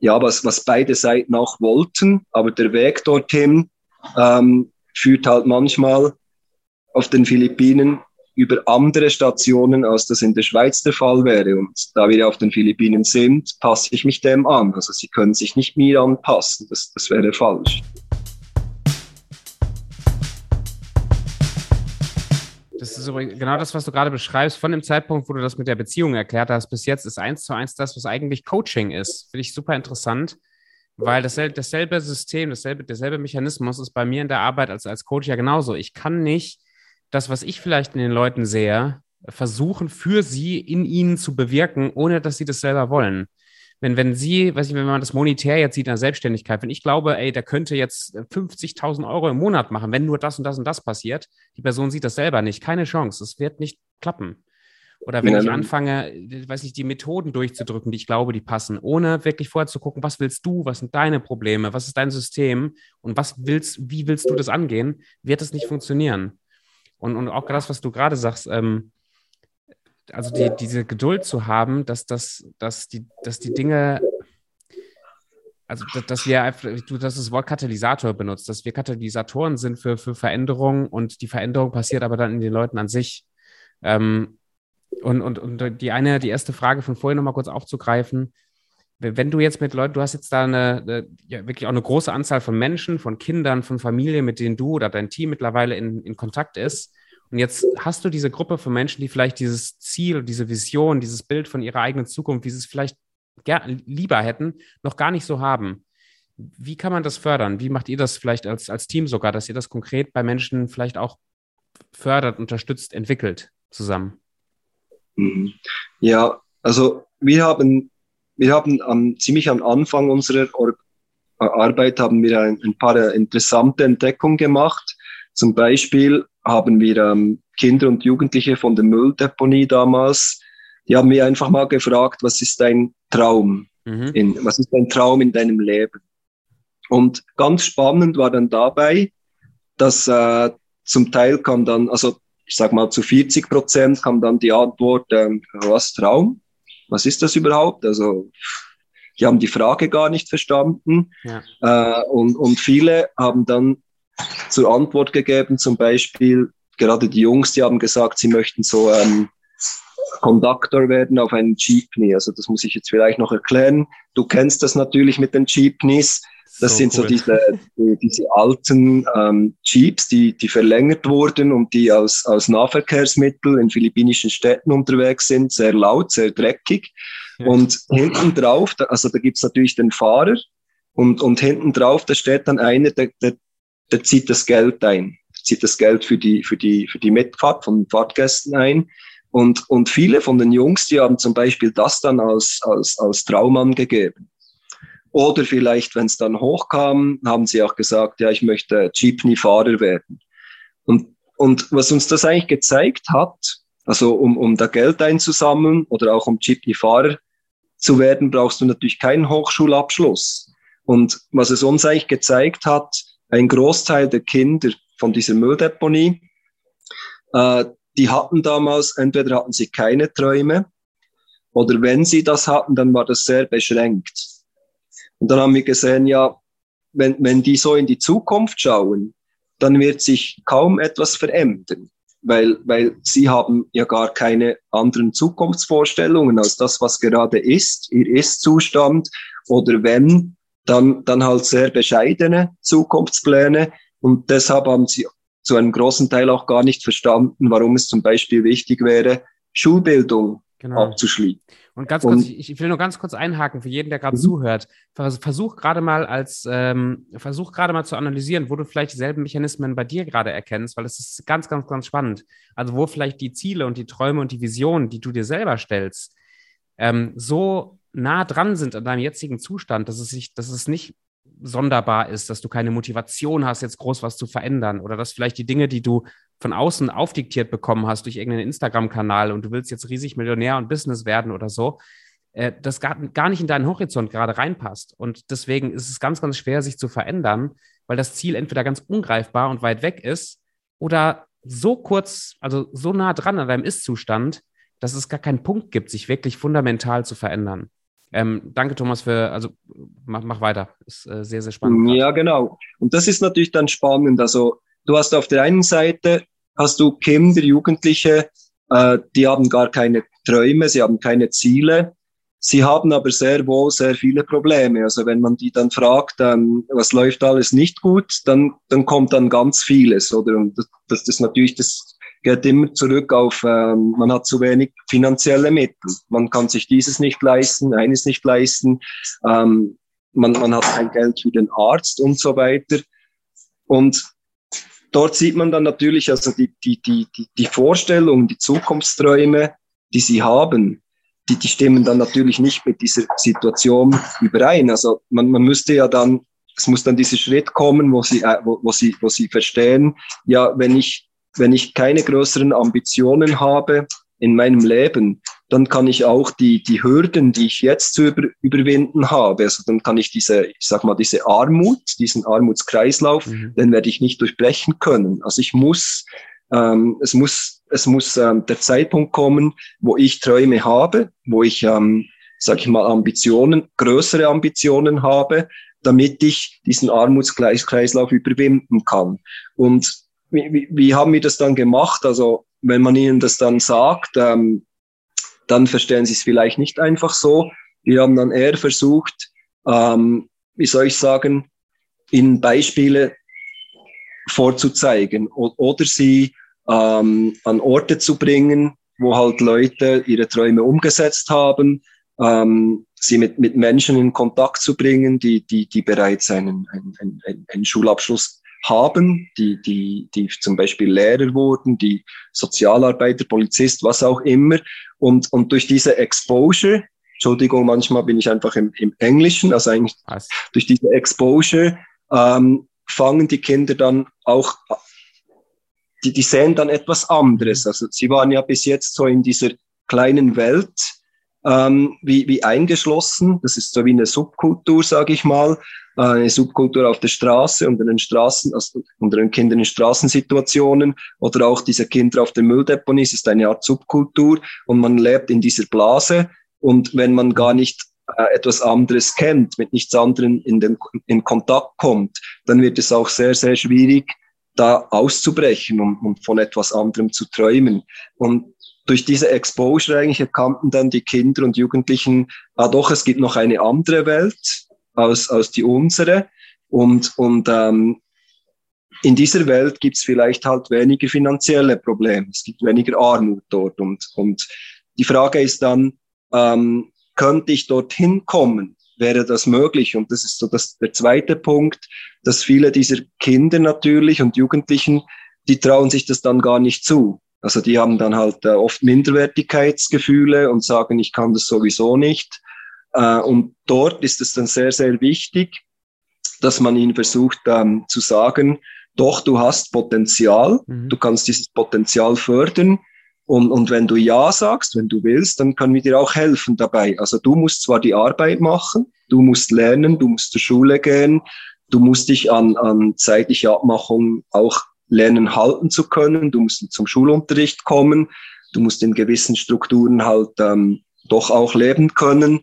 ja, was, was beide Seiten auch wollten. Aber der Weg dorthin ähm, führt halt manchmal auf den Philippinen über andere Stationen, als das in der Schweiz der Fall wäre. Und da wir auf den Philippinen sind, passe ich mich dem an. Also sie können sich nicht mir anpassen. Das, das wäre falsch. Das ist genau das, was du gerade beschreibst. Von dem Zeitpunkt, wo du das mit der Beziehung erklärt hast, bis jetzt ist eins zu eins das, was eigentlich Coaching ist. Finde ich super interessant, weil dasselbe, dasselbe System, dasselbe, derselbe Mechanismus ist bei mir in der Arbeit als, als Coach ja genauso. Ich kann nicht das, was ich vielleicht in den Leuten sehe, versuchen, für sie in ihnen zu bewirken, ohne dass sie das selber wollen wenn, wenn sie, weiß ich, wenn man das monetär jetzt sieht in der Selbstständigkeit, wenn ich glaube, ey, der könnte jetzt 50.000 Euro im Monat machen, wenn nur das und das und das passiert, die Person sieht das selber nicht, keine Chance, es wird nicht klappen. Oder wenn ja, ich anfange, weiß ich, die Methoden durchzudrücken, die ich glaube, die passen, ohne wirklich vorher zu gucken, was willst du, was sind deine Probleme, was ist dein System und was willst, wie willst du das angehen, wird es nicht funktionieren. Und, und auch das, was du gerade sagst, ähm, also die, diese Geduld zu haben, dass, dass, dass, die, dass die Dinge, also dass wir einfach, du hast das Wort Katalysator benutzt, dass wir Katalysatoren sind für, für Veränderung und die Veränderung passiert aber dann in den Leuten an sich. Ähm, und, und, und die eine, die erste Frage von vorhin nochmal kurz aufzugreifen, wenn du jetzt mit Leuten, du hast jetzt da eine, eine, ja, wirklich auch eine große Anzahl von Menschen, von Kindern, von Familien, mit denen du oder dein Team mittlerweile in, in Kontakt ist. Und jetzt hast du diese Gruppe von Menschen, die vielleicht dieses Ziel, diese Vision, dieses Bild von ihrer eigenen Zukunft, wie sie es vielleicht lieber hätten, noch gar nicht so haben. Wie kann man das fördern? Wie macht ihr das vielleicht als, als Team sogar, dass ihr das konkret bei Menschen vielleicht auch fördert, unterstützt, entwickelt zusammen? Mhm. Ja, also wir haben, wir haben am, ziemlich am Anfang unserer Arbeit haben wir ein, ein paar interessante Entdeckungen gemacht. Zum Beispiel haben wir ähm, Kinder und Jugendliche von der Mülldeponie damals, die haben mir einfach mal gefragt, was ist dein Traum? Mhm. In, was ist dein Traum in deinem Leben? Und ganz spannend war dann dabei, dass äh, zum Teil kam dann, also ich sag mal zu 40 Prozent kam dann die Antwort, ähm, was Traum? Was ist das überhaupt? Also die haben die Frage gar nicht verstanden. Ja. Äh, und, und viele haben dann zur Antwort gegeben. Zum Beispiel gerade die Jungs, die haben gesagt, sie möchten so ähm, Conductor werden auf einem Jeepney. Also das muss ich jetzt vielleicht noch erklären. Du kennst das natürlich mit den Jeepneys. Das so sind cool. so diese, die, diese alten ähm, Jeeps, die, die verlängert wurden und die als, als Nahverkehrsmittel in philippinischen Städten unterwegs sind. Sehr laut, sehr dreckig. Ja. Und hinten drauf, also da gibt's natürlich den Fahrer und, und hinten drauf, da steht dann einer, der, der der zieht das Geld ein, zieht das Geld für die, für die, für die Mitfahrt von Fahrtgästen ein. Und, und viele von den Jungs, die haben zum Beispiel das dann als, als, als Traum angegeben. Oder vielleicht, wenn es dann hochkam, haben sie auch gesagt, ja, ich möchte Jeepney-Fahrer werden. Und, und was uns das eigentlich gezeigt hat, also um, um da Geld einzusammeln oder auch um Jeepney-Fahrer zu werden, brauchst du natürlich keinen Hochschulabschluss. Und was es uns eigentlich gezeigt hat, ein Großteil der Kinder von dieser Mülldeponie, äh, die hatten damals, entweder hatten sie keine Träume oder wenn sie das hatten, dann war das sehr beschränkt. Und dann haben wir gesehen, ja, wenn, wenn die so in die Zukunft schauen, dann wird sich kaum etwas verändern weil, weil sie haben ja gar keine anderen Zukunftsvorstellungen als das, was gerade ist, ihr Ist-Zustand oder wenn, dann, dann halt sehr bescheidene Zukunftspläne und deshalb haben sie zu einem großen Teil auch gar nicht verstanden, warum es zum Beispiel wichtig wäre, Schulbildung genau. abzuschließen. Und ganz kurz, und, ich, will nur ganz kurz einhaken für jeden, der gerade mhm. zuhört. Versuch gerade mal als, ähm, versuch gerade mal zu analysieren, wo du vielleicht dieselben Mechanismen bei dir gerade erkennst, weil es ist ganz, ganz, ganz spannend. Also wo vielleicht die Ziele und die Träume und die Visionen, die du dir selber stellst, ähm, so nah dran sind an deinem jetzigen Zustand, dass es sich, dass es nicht sonderbar ist, dass du keine Motivation hast, jetzt groß was zu verändern oder dass vielleicht die Dinge, die du von außen aufdiktiert bekommen hast durch irgendeinen Instagram-Kanal und du willst jetzt riesig Millionär und Business werden oder so, äh, das gar, gar nicht in deinen Horizont gerade reinpasst. Und deswegen ist es ganz, ganz schwer, sich zu verändern, weil das Ziel entweder ganz ungreifbar und weit weg ist oder so kurz, also so nah dran an deinem Ist-Zustand, dass es gar keinen Punkt gibt, sich wirklich fundamental zu verändern. Ähm, danke, Thomas, für, also mach, mach weiter. Ist äh, sehr, sehr spannend. Ja, genau. Und das ist natürlich dann spannend. Also du hast auf der einen Seite hast du Kinder, Jugendliche, äh, die haben gar keine Träume, sie haben keine Ziele. Sie haben aber sehr wohl sehr viele Probleme. Also wenn man die dann fragt, ähm, was läuft alles nicht gut, dann, dann kommt dann ganz vieles, oder? Und das, das ist natürlich das geht immer zurück auf, ähm, man hat zu wenig finanzielle Mittel. Man kann sich dieses nicht leisten, eines nicht leisten. Ähm, man, man hat kein Geld für den Arzt und so weiter. Und dort sieht man dann natürlich also die, die, die, die, Vorstellungen, die Zukunftsträume, die sie haben, die, die stimmen dann natürlich nicht mit dieser Situation überein. Also man, man müsste ja dann, es muss dann dieser Schritt kommen, wo sie, äh, wo, wo sie, wo sie verstehen, ja, wenn ich wenn ich keine größeren Ambitionen habe in meinem Leben, dann kann ich auch die, die Hürden, die ich jetzt zu über, überwinden habe, also dann kann ich diese, ich sag mal, diese Armut, diesen Armutskreislauf, mhm. den werde ich nicht durchbrechen können. Also ich muss, ähm, es muss, es muss ähm, der Zeitpunkt kommen, wo ich Träume habe, wo ich, ähm, sag ich mal, Ambitionen, größere Ambitionen habe, damit ich diesen Armutskreislauf überwinden kann. Und wie, wie, wie haben wir das dann gemacht? Also wenn man ihnen das dann sagt, ähm, dann verstehen sie es vielleicht nicht einfach so. Wir haben dann eher versucht, ähm, wie soll ich sagen, ihnen Beispiele vorzuzeigen oder sie ähm, an Orte zu bringen, wo halt Leute ihre Träume umgesetzt haben, ähm, sie mit, mit Menschen in Kontakt zu bringen, die, die, die bereits einen, einen, einen, einen Schulabschluss haben, die, die, die zum Beispiel Lehrer wurden, die Sozialarbeiter, Polizist, was auch immer. Und, und durch diese Exposure, Entschuldigung, manchmal bin ich einfach im, im Englischen, also eigentlich was? durch diese Exposure ähm, fangen die Kinder dann auch, die, die sehen dann etwas anderes. Also sie waren ja bis jetzt so in dieser kleinen Welt, ähm, wie, wie eingeschlossen. Das ist so wie eine Subkultur, sage ich mal eine Subkultur auf der Straße, unter den Straßen, also unter den Kindern in Straßensituationen oder auch diese Kinder auf der Mülldeponie. Es ist eine Art Subkultur und man lebt in dieser Blase. Und wenn man gar nicht äh, etwas anderes kennt, mit nichts anderem in, den, in Kontakt kommt, dann wird es auch sehr, sehr schwierig, da auszubrechen und, und von etwas anderem zu träumen. Und durch diese Exposure eigentlich erkannten dann die Kinder und Jugendlichen, ah doch, es gibt noch eine andere Welt, als, als die unsere. Und, und ähm, in dieser Welt gibt es vielleicht halt weniger finanzielle Probleme, es gibt weniger Armut dort. Und, und die Frage ist dann, ähm, könnte ich dorthin kommen? Wäre das möglich? Und das ist so das, der zweite Punkt, dass viele dieser Kinder natürlich und Jugendlichen, die trauen sich das dann gar nicht zu. Also die haben dann halt äh, oft Minderwertigkeitsgefühle und sagen, ich kann das sowieso nicht. Äh, und dort ist es dann sehr, sehr wichtig, dass man ihnen versucht ähm, zu sagen, doch, du hast Potenzial, mhm. du kannst dieses Potenzial fördern. Und, und wenn du Ja sagst, wenn du willst, dann können wir dir auch helfen dabei. Also du musst zwar die Arbeit machen, du musst lernen, du musst zur Schule gehen, du musst dich an, an zeitliche Abmachungen auch lernen halten zu können, du musst zum Schulunterricht kommen, du musst in gewissen Strukturen halt ähm, doch auch leben können.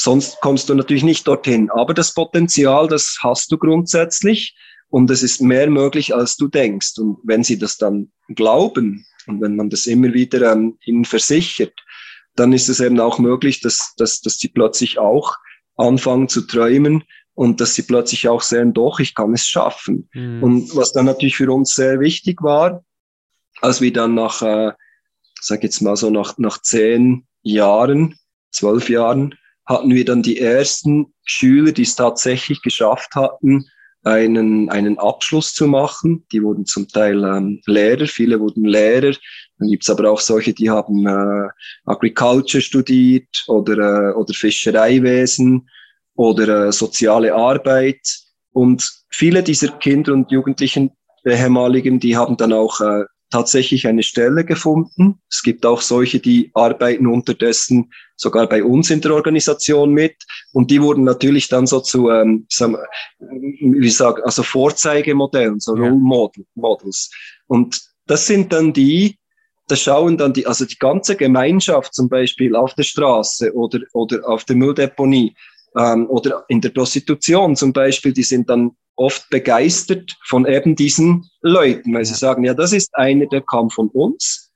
Sonst kommst du natürlich nicht dorthin. Aber das Potenzial, das hast du grundsätzlich und es ist mehr möglich, als du denkst. Und wenn sie das dann glauben und wenn man das immer wieder ähm, ihnen versichert, dann ist es eben auch möglich, dass, dass, dass sie plötzlich auch anfangen zu träumen und dass sie plötzlich auch sehen, doch, ich kann es schaffen. Mhm. Und was dann natürlich für uns sehr wichtig war, als wir dann nach, äh, sag jetzt mal so nach, nach zehn Jahren, zwölf Jahren, hatten wir dann die ersten Schüler, die es tatsächlich geschafft hatten, einen, einen Abschluss zu machen. Die wurden zum Teil ähm, Lehrer, viele wurden Lehrer. Dann gibt's aber auch solche, die haben äh, Agriculture studiert oder, äh, oder Fischereiwesen oder äh, soziale Arbeit. Und viele dieser Kinder und Jugendlichen, ehemaligen, die haben dann auch äh, tatsächlich eine Stelle gefunden. Es gibt auch solche, die arbeiten unterdessen sogar bei uns in der Organisation mit. Und die wurden natürlich dann so zu, ähm, wie sagen, also Vorzeigemodellen, so. Role Models. Und das sind dann die, da schauen dann die, also die ganze Gemeinschaft zum Beispiel auf der Straße oder, oder auf der Mülldeponie ähm, oder in der Prostitution zum Beispiel, die sind dann oft begeistert von eben diesen Leuten, weil sie sagen, ja, das ist einer, der kam von uns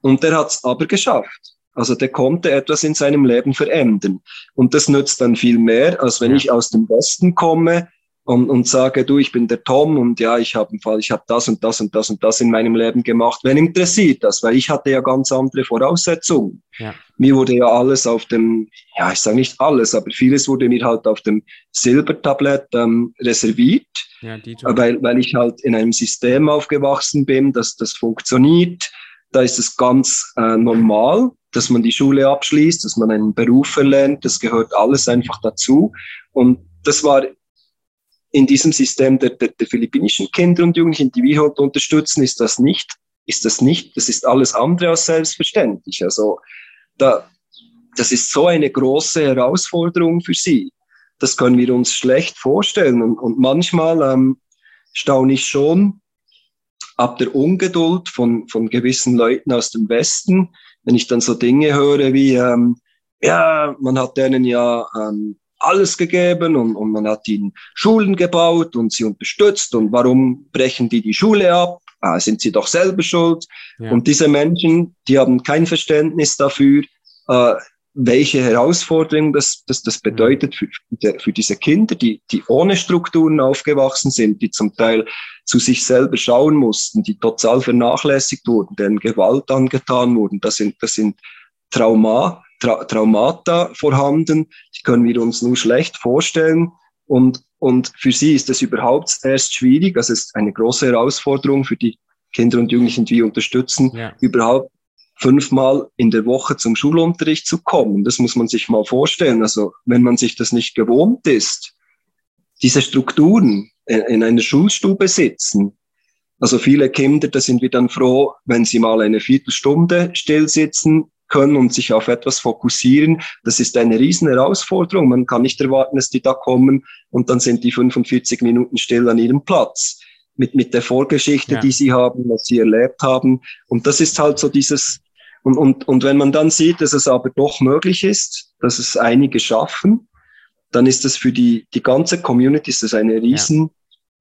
und der hat es aber geschafft. Also der konnte etwas in seinem Leben verändern. Und das nützt dann viel mehr, als wenn ja. ich aus dem Westen komme und, und sage, du, ich bin der Tom und ja, ich habe Fall, ich habe das und das und das und das in meinem Leben gemacht. Wen interessiert das? Weil ich hatte ja ganz andere Voraussetzungen. Ja. Mir wurde ja alles auf dem, ja, ich sage nicht alles, aber vieles wurde mir halt auf dem Silbertablett ähm, reserviert, ja, weil, weil ich halt in einem System aufgewachsen bin, dass das funktioniert. Da ist es ganz äh, normal, dass man die Schule abschließt, dass man einen Beruf erlernt. Das gehört alles einfach dazu. Und das war in diesem System der, der, der philippinischen Kinder und Jugendlichen, die wir heute unterstützen, ist das nicht, ist das nicht, das ist alles andere als selbstverständlich. Also da, das ist so eine große Herausforderung für sie. Das können wir uns schlecht vorstellen. Und, und manchmal ähm, staune ich schon ab der Ungeduld von, von gewissen Leuten aus dem Westen, wenn ich dann so Dinge höre wie, ähm, ja, man hat denen ja ähm, alles gegeben und, und man hat ihnen Schulen gebaut und sie unterstützt und warum brechen die die Schule ab? Ah, sind sie doch selber schuld? Ja. Und diese Menschen, die haben kein Verständnis dafür, äh, welche Herausforderung das, das, das bedeutet für, für diese Kinder, die, die ohne Strukturen aufgewachsen sind, die zum Teil zu sich selber schauen mussten, die total vernachlässigt wurden, denen Gewalt angetan wurden. Das sind, das sind Trauma, Tra Traumata vorhanden, die können wir uns nur schlecht vorstellen. Und, und für sie ist es überhaupt erst schwierig, also es ist eine große Herausforderung für die Kinder und Jugendlichen, die wir unterstützen, ja. überhaupt fünfmal in der Woche zum Schulunterricht zu kommen. Das muss man sich mal vorstellen. Also wenn man sich das nicht gewohnt ist, diese Strukturen in einer Schulstube sitzen, also viele Kinder, da sind wir dann froh, wenn sie mal eine Viertelstunde still sitzen, können und sich auf etwas fokussieren. Das ist eine riesen Herausforderung. Man kann nicht erwarten, dass die da kommen und dann sind die 45 Minuten still an ihrem Platz. Mit, mit der Vorgeschichte, ja. die sie haben, was sie erlebt haben. Und das ist halt so dieses, und, und, und wenn man dann sieht, dass es aber doch möglich ist, dass es einige schaffen, dann ist das für die, die ganze Community ist das eine riesen,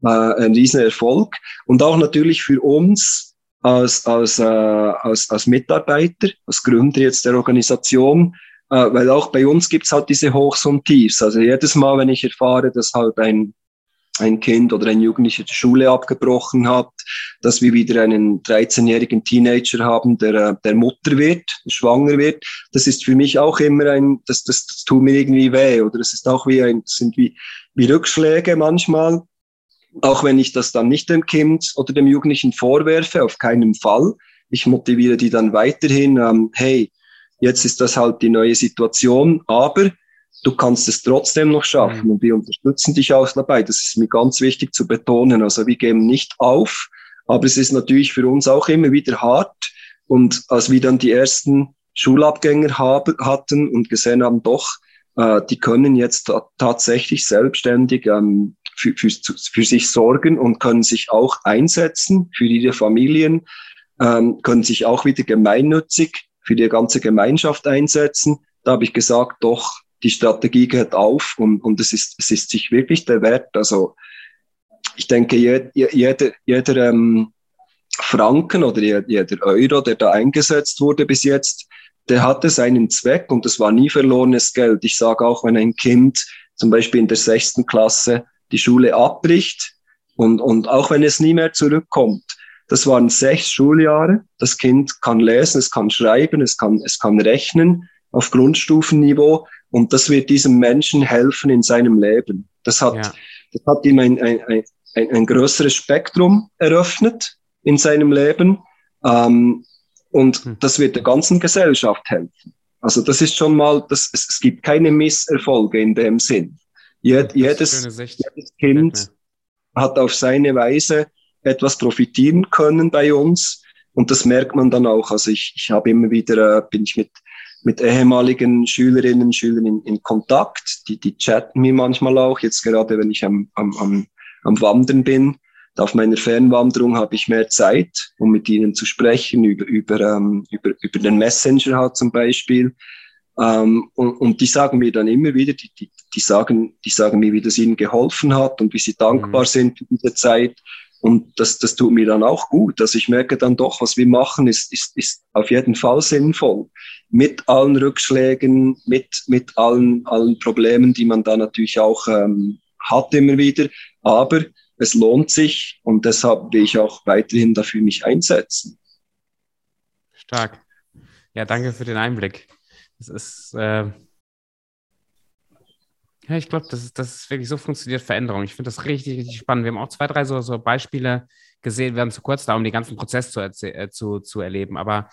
ja. äh, ein riesen Erfolg. Und auch natürlich für uns, als, als, äh, als, als Mitarbeiter, als Gründer jetzt der Organisation, äh, weil auch bei uns gibt's halt diese Hochs und Tiefs. Also jedes Mal, wenn ich erfahre, dass halt ein, ein Kind oder ein Jugendlicher die Schule abgebrochen hat, dass wir wieder einen 13-jährigen Teenager haben, der, äh, der Mutter wird, schwanger wird, das ist für mich auch immer ein, das, das, das tut mir irgendwie weh. Oder es ist auch wie ein, sind wie, wie Rückschläge manchmal auch wenn ich das dann nicht dem Kind oder dem Jugendlichen vorwerfe, auf keinen Fall. Ich motiviere die dann weiterhin, ähm, hey, jetzt ist das halt die neue Situation, aber du kannst es trotzdem noch schaffen. Mhm. Und wir unterstützen dich auch dabei. Das ist mir ganz wichtig zu betonen. Also wir geben nicht auf, aber es ist natürlich für uns auch immer wieder hart. Und als wir dann die ersten Schulabgänger haben, hatten und gesehen haben, doch, äh, die können jetzt tatsächlich selbstständig ähm, für, für, für sich sorgen und können sich auch einsetzen für ihre Familien, ähm, können sich auch wieder gemeinnützig für die ganze Gemeinschaft einsetzen. Da habe ich gesagt, doch, die Strategie geht auf und, und es, ist, es ist sich wirklich der Wert. Also ich denke, jeder, jeder, jeder ähm, Franken oder jeder Euro, der da eingesetzt wurde bis jetzt, der hatte seinen Zweck und das war nie verlorenes Geld. Ich sage auch, wenn ein Kind zum Beispiel in der sechsten Klasse die Schule abbricht und, und auch wenn es nie mehr zurückkommt, das waren sechs Schuljahre. Das Kind kann lesen, es kann schreiben, es kann, es kann rechnen auf Grundstufenniveau und das wird diesem Menschen helfen in seinem Leben. Das hat, ja. das hat ihm ein, ein, ein, ein, größeres Spektrum eröffnet in seinem Leben. Ähm, und hm. das wird der ganzen Gesellschaft helfen. Also das ist schon mal, das, es, es gibt keine Misserfolge in dem Sinn. Jed, jedes, jedes Kind hat auf seine Weise etwas profitieren können bei uns. Und das merkt man dann auch. Also ich, ich habe immer wieder, äh, bin ich mit mit ehemaligen Schülerinnen und Schülern in, in Kontakt. Die, die chatten mir manchmal auch, jetzt gerade wenn ich am, am, am, am Wandern bin. Auf meiner Fernwanderung habe ich mehr Zeit, um mit ihnen zu sprechen, über, über, ähm, über, über den Messenger halt zum Beispiel. Ähm, und, und die sagen mir dann immer wieder, die, die, die, sagen, die sagen mir, wie das ihnen geholfen hat und wie sie dankbar mhm. sind für diese Zeit. Und das, das tut mir dann auch gut. Also ich merke dann doch, was wir machen, ist, ist, ist auf jeden Fall sinnvoll. Mit allen Rückschlägen, mit, mit allen, allen Problemen, die man da natürlich auch ähm, hat immer wieder. Aber es lohnt sich und deshalb will ich auch weiterhin dafür mich einsetzen. Stark. Ja, danke für den Einblick. Es ist, äh, ja, ich glaube, das ist, das ist wirklich so funktioniert Veränderung. Ich finde das richtig, richtig spannend. Wir haben auch zwei, drei so, so Beispiele gesehen. Wir haben zu kurz da, um den ganzen Prozess zu, äh, zu, zu erleben. Aber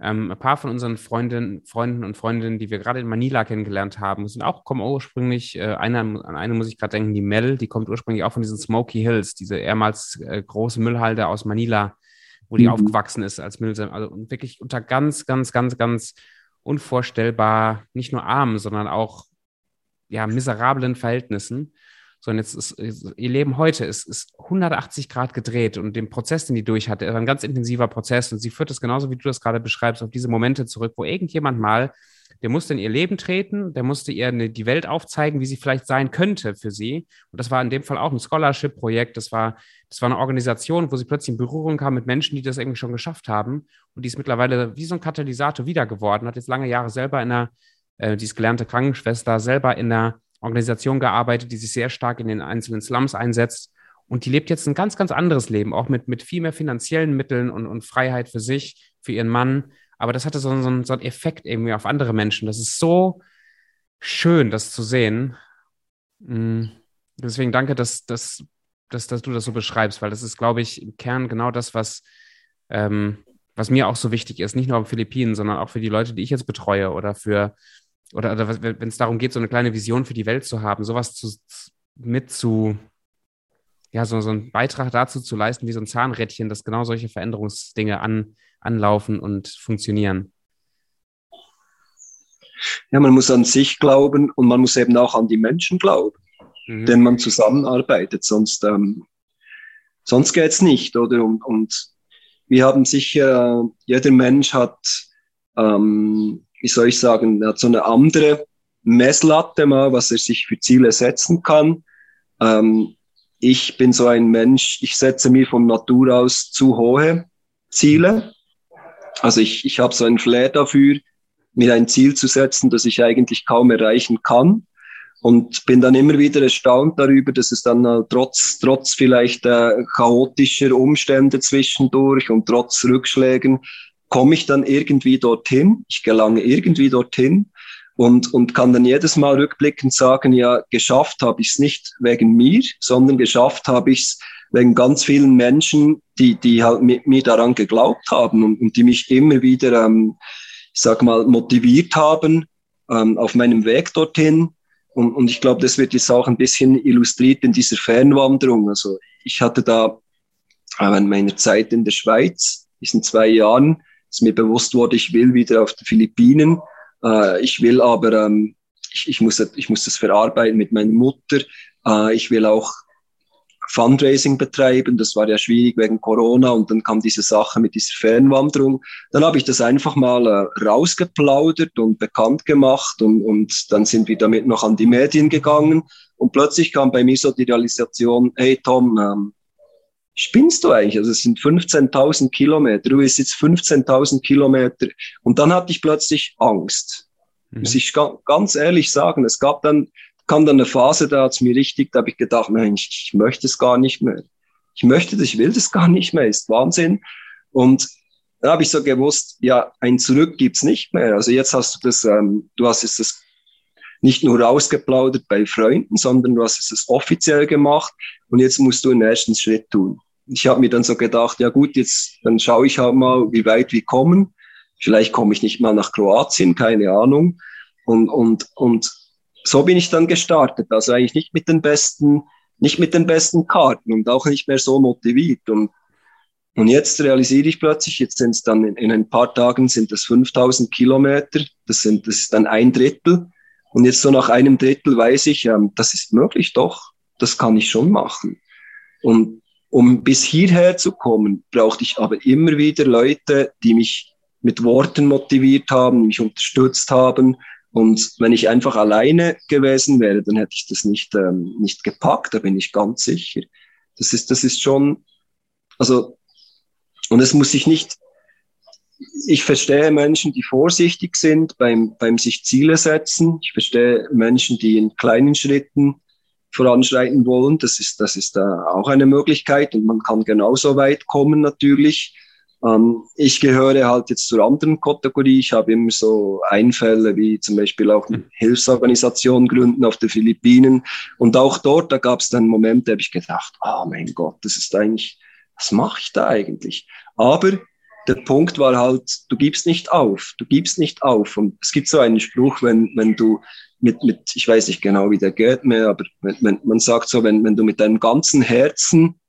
ähm, ein paar von unseren Freundinnen, Freunden und Freundinnen, die wir gerade in Manila kennengelernt haben, sind auch, kommen ursprünglich, äh, eine, an eine muss ich gerade denken, die Mel, die kommt ursprünglich auch von diesen Smoky Hills, diese ehemals äh, große Müllhalde aus Manila, wo die mhm. aufgewachsen ist als Müllsam. Also wirklich unter ganz, ganz, ganz, ganz unvorstellbar, nicht nur arm, sondern auch ja, miserablen Verhältnissen. Sondern jetzt ist, ihr Leben heute ist, ist 180 Grad gedreht und den Prozess, den die durch hatte, ist ein ganz intensiver Prozess und sie führt es genauso, wie du das gerade beschreibst, auf diese Momente zurück, wo irgendjemand mal, der musste in ihr Leben treten, der musste ihr eine, die Welt aufzeigen, wie sie vielleicht sein könnte für sie. Und das war in dem Fall auch ein Scholarship-Projekt. Das war, das war eine Organisation, wo sie plötzlich in Berührung kam mit Menschen, die das irgendwie schon geschafft haben. Und die ist mittlerweile wie so ein Katalysator wieder geworden, hat jetzt lange Jahre selber in einer äh, die ist gelernte Krankenschwester, selber in einer Organisation gearbeitet, die sich sehr stark in den einzelnen Slums einsetzt. Und die lebt jetzt ein ganz, ganz anderes Leben, auch mit, mit viel mehr finanziellen Mitteln und, und Freiheit für sich, für ihren Mann. Aber das hatte so, so, so einen Effekt irgendwie auf andere Menschen. Das ist so schön, das zu sehen. Mm. Deswegen danke, dass, dass, dass, dass du das so beschreibst, weil das ist, glaube ich, im Kern genau das, was, ähm, was mir auch so wichtig ist. Nicht nur auf Philippinen, sondern auch für die Leute, die ich jetzt betreue oder für oder, oder wenn es darum geht, so eine kleine Vision für die Welt zu haben, sowas zu, mit zu, ja, so, so einen Beitrag dazu zu leisten, wie so ein Zahnrädchen, dass genau solche Veränderungsdinge an, anlaufen und funktionieren. Ja, man muss an sich glauben und man muss eben auch an die Menschen glauben, mhm. denen man zusammenarbeitet, sonst, ähm, sonst geht es nicht, oder? Und, und wir haben sicher, jeder Mensch hat ähm, wie soll ich sagen, hat so eine andere Messlatte mal, was er sich für Ziele setzen kann. Ähm, ich bin so ein Mensch, ich setze mir von Natur aus zu hohe Ziele. Also ich, ich habe so ein Flair dafür, mir ein Ziel zu setzen, das ich eigentlich kaum erreichen kann. Und bin dann immer wieder erstaunt darüber, dass es dann äh, trotz, trotz vielleicht äh, chaotischer Umstände zwischendurch und trotz Rückschlägen komme ich dann irgendwie dorthin, ich gelange irgendwie dorthin und, und kann dann jedes Mal rückblickend sagen, ja, geschafft habe ich es nicht wegen mir, sondern geschafft habe ich es wegen ganz vielen Menschen, die, die halt mit mir daran geglaubt haben und, und die mich immer wieder, ähm, ich sag mal, motiviert haben ähm, auf meinem Weg dorthin. Und, und ich glaube, das wird jetzt auch ein bisschen illustriert in dieser Fernwanderung. Also ich hatte da äh, in meiner Zeit in der Schweiz, diesen zwei Jahren, ist mir bewusst wurde, ich will wieder auf die Philippinen. Äh, ich will aber, ähm, ich, ich, muss, ich muss das verarbeiten mit meiner Mutter. Äh, ich will auch Fundraising betreiben. Das war ja schwierig wegen Corona und dann kam diese Sache mit dieser Fernwanderung. Dann habe ich das einfach mal äh, rausgeplaudert und bekannt gemacht und, und dann sind wir damit noch an die Medien gegangen und plötzlich kam bei mir so die Realisation, hey Tom, ähm, spinnst du eigentlich? Also es sind 15.000 Kilometer, du bist jetzt 15.000 Kilometer und dann hatte ich plötzlich Angst. Mhm. Muss ich ganz ehrlich sagen, es gab dann kam dann eine Phase, da hat's mir richtig, da habe ich gedacht, nein, ich, möchte es gar nicht mehr. Ich möchte das, ich will das gar nicht mehr, ist Wahnsinn. Und dann habe ich so gewusst, ja, ein Zurück gibt's nicht mehr. Also jetzt hast du das, ähm, du hast es das nicht nur rausgeplaudert bei Freunden, sondern du hast es offiziell gemacht und jetzt musst du den ersten Schritt tun. Ich habe mir dann so gedacht, ja gut, jetzt dann schaue ich halt mal, wie weit wir kommen. Vielleicht komme ich nicht mal nach Kroatien, keine Ahnung. Und, und, und so bin ich dann gestartet. Also eigentlich nicht mit den besten, nicht mit den besten Karten und auch nicht mehr so motiviert. Und, und jetzt realisiere ich plötzlich, jetzt sind es dann in, in, ein paar Tagen sind das 5000 Kilometer. Das sind, das ist dann ein Drittel. Und jetzt so nach einem Drittel weiß ich, ähm, das ist möglich, doch. Das kann ich schon machen. Und um bis hierher zu kommen, brauchte ich aber immer wieder Leute, die mich mit Worten motiviert haben, mich unterstützt haben, und wenn ich einfach alleine gewesen wäre, dann hätte ich das nicht, ähm, nicht gepackt, da bin ich ganz sicher. Das ist, das ist schon, also, und es muss sich nicht, ich verstehe Menschen, die vorsichtig sind beim, beim sich Ziele setzen. Ich verstehe Menschen, die in kleinen Schritten voranschreiten wollen. Das ist, das ist äh, auch eine Möglichkeit und man kann genauso weit kommen natürlich. Ähm, ich gehöre halt jetzt zur anderen Kategorie. Ich habe immer so Einfälle wie zum Beispiel auch eine Hilfsorganisation gründen auf den Philippinen. Und auch dort, da gab es dann Momente, da habe ich gedacht, oh mein Gott, das ist eigentlich, was mache ich da eigentlich? Aber der Punkt war halt, du gibst nicht auf, du gibst nicht auf. Und es gibt so einen Spruch, wenn, wenn du mit, mit, ich weiß nicht genau, wie der geht mehr, aber wenn, wenn, man sagt so, wenn, wenn du mit deinem ganzen Herzen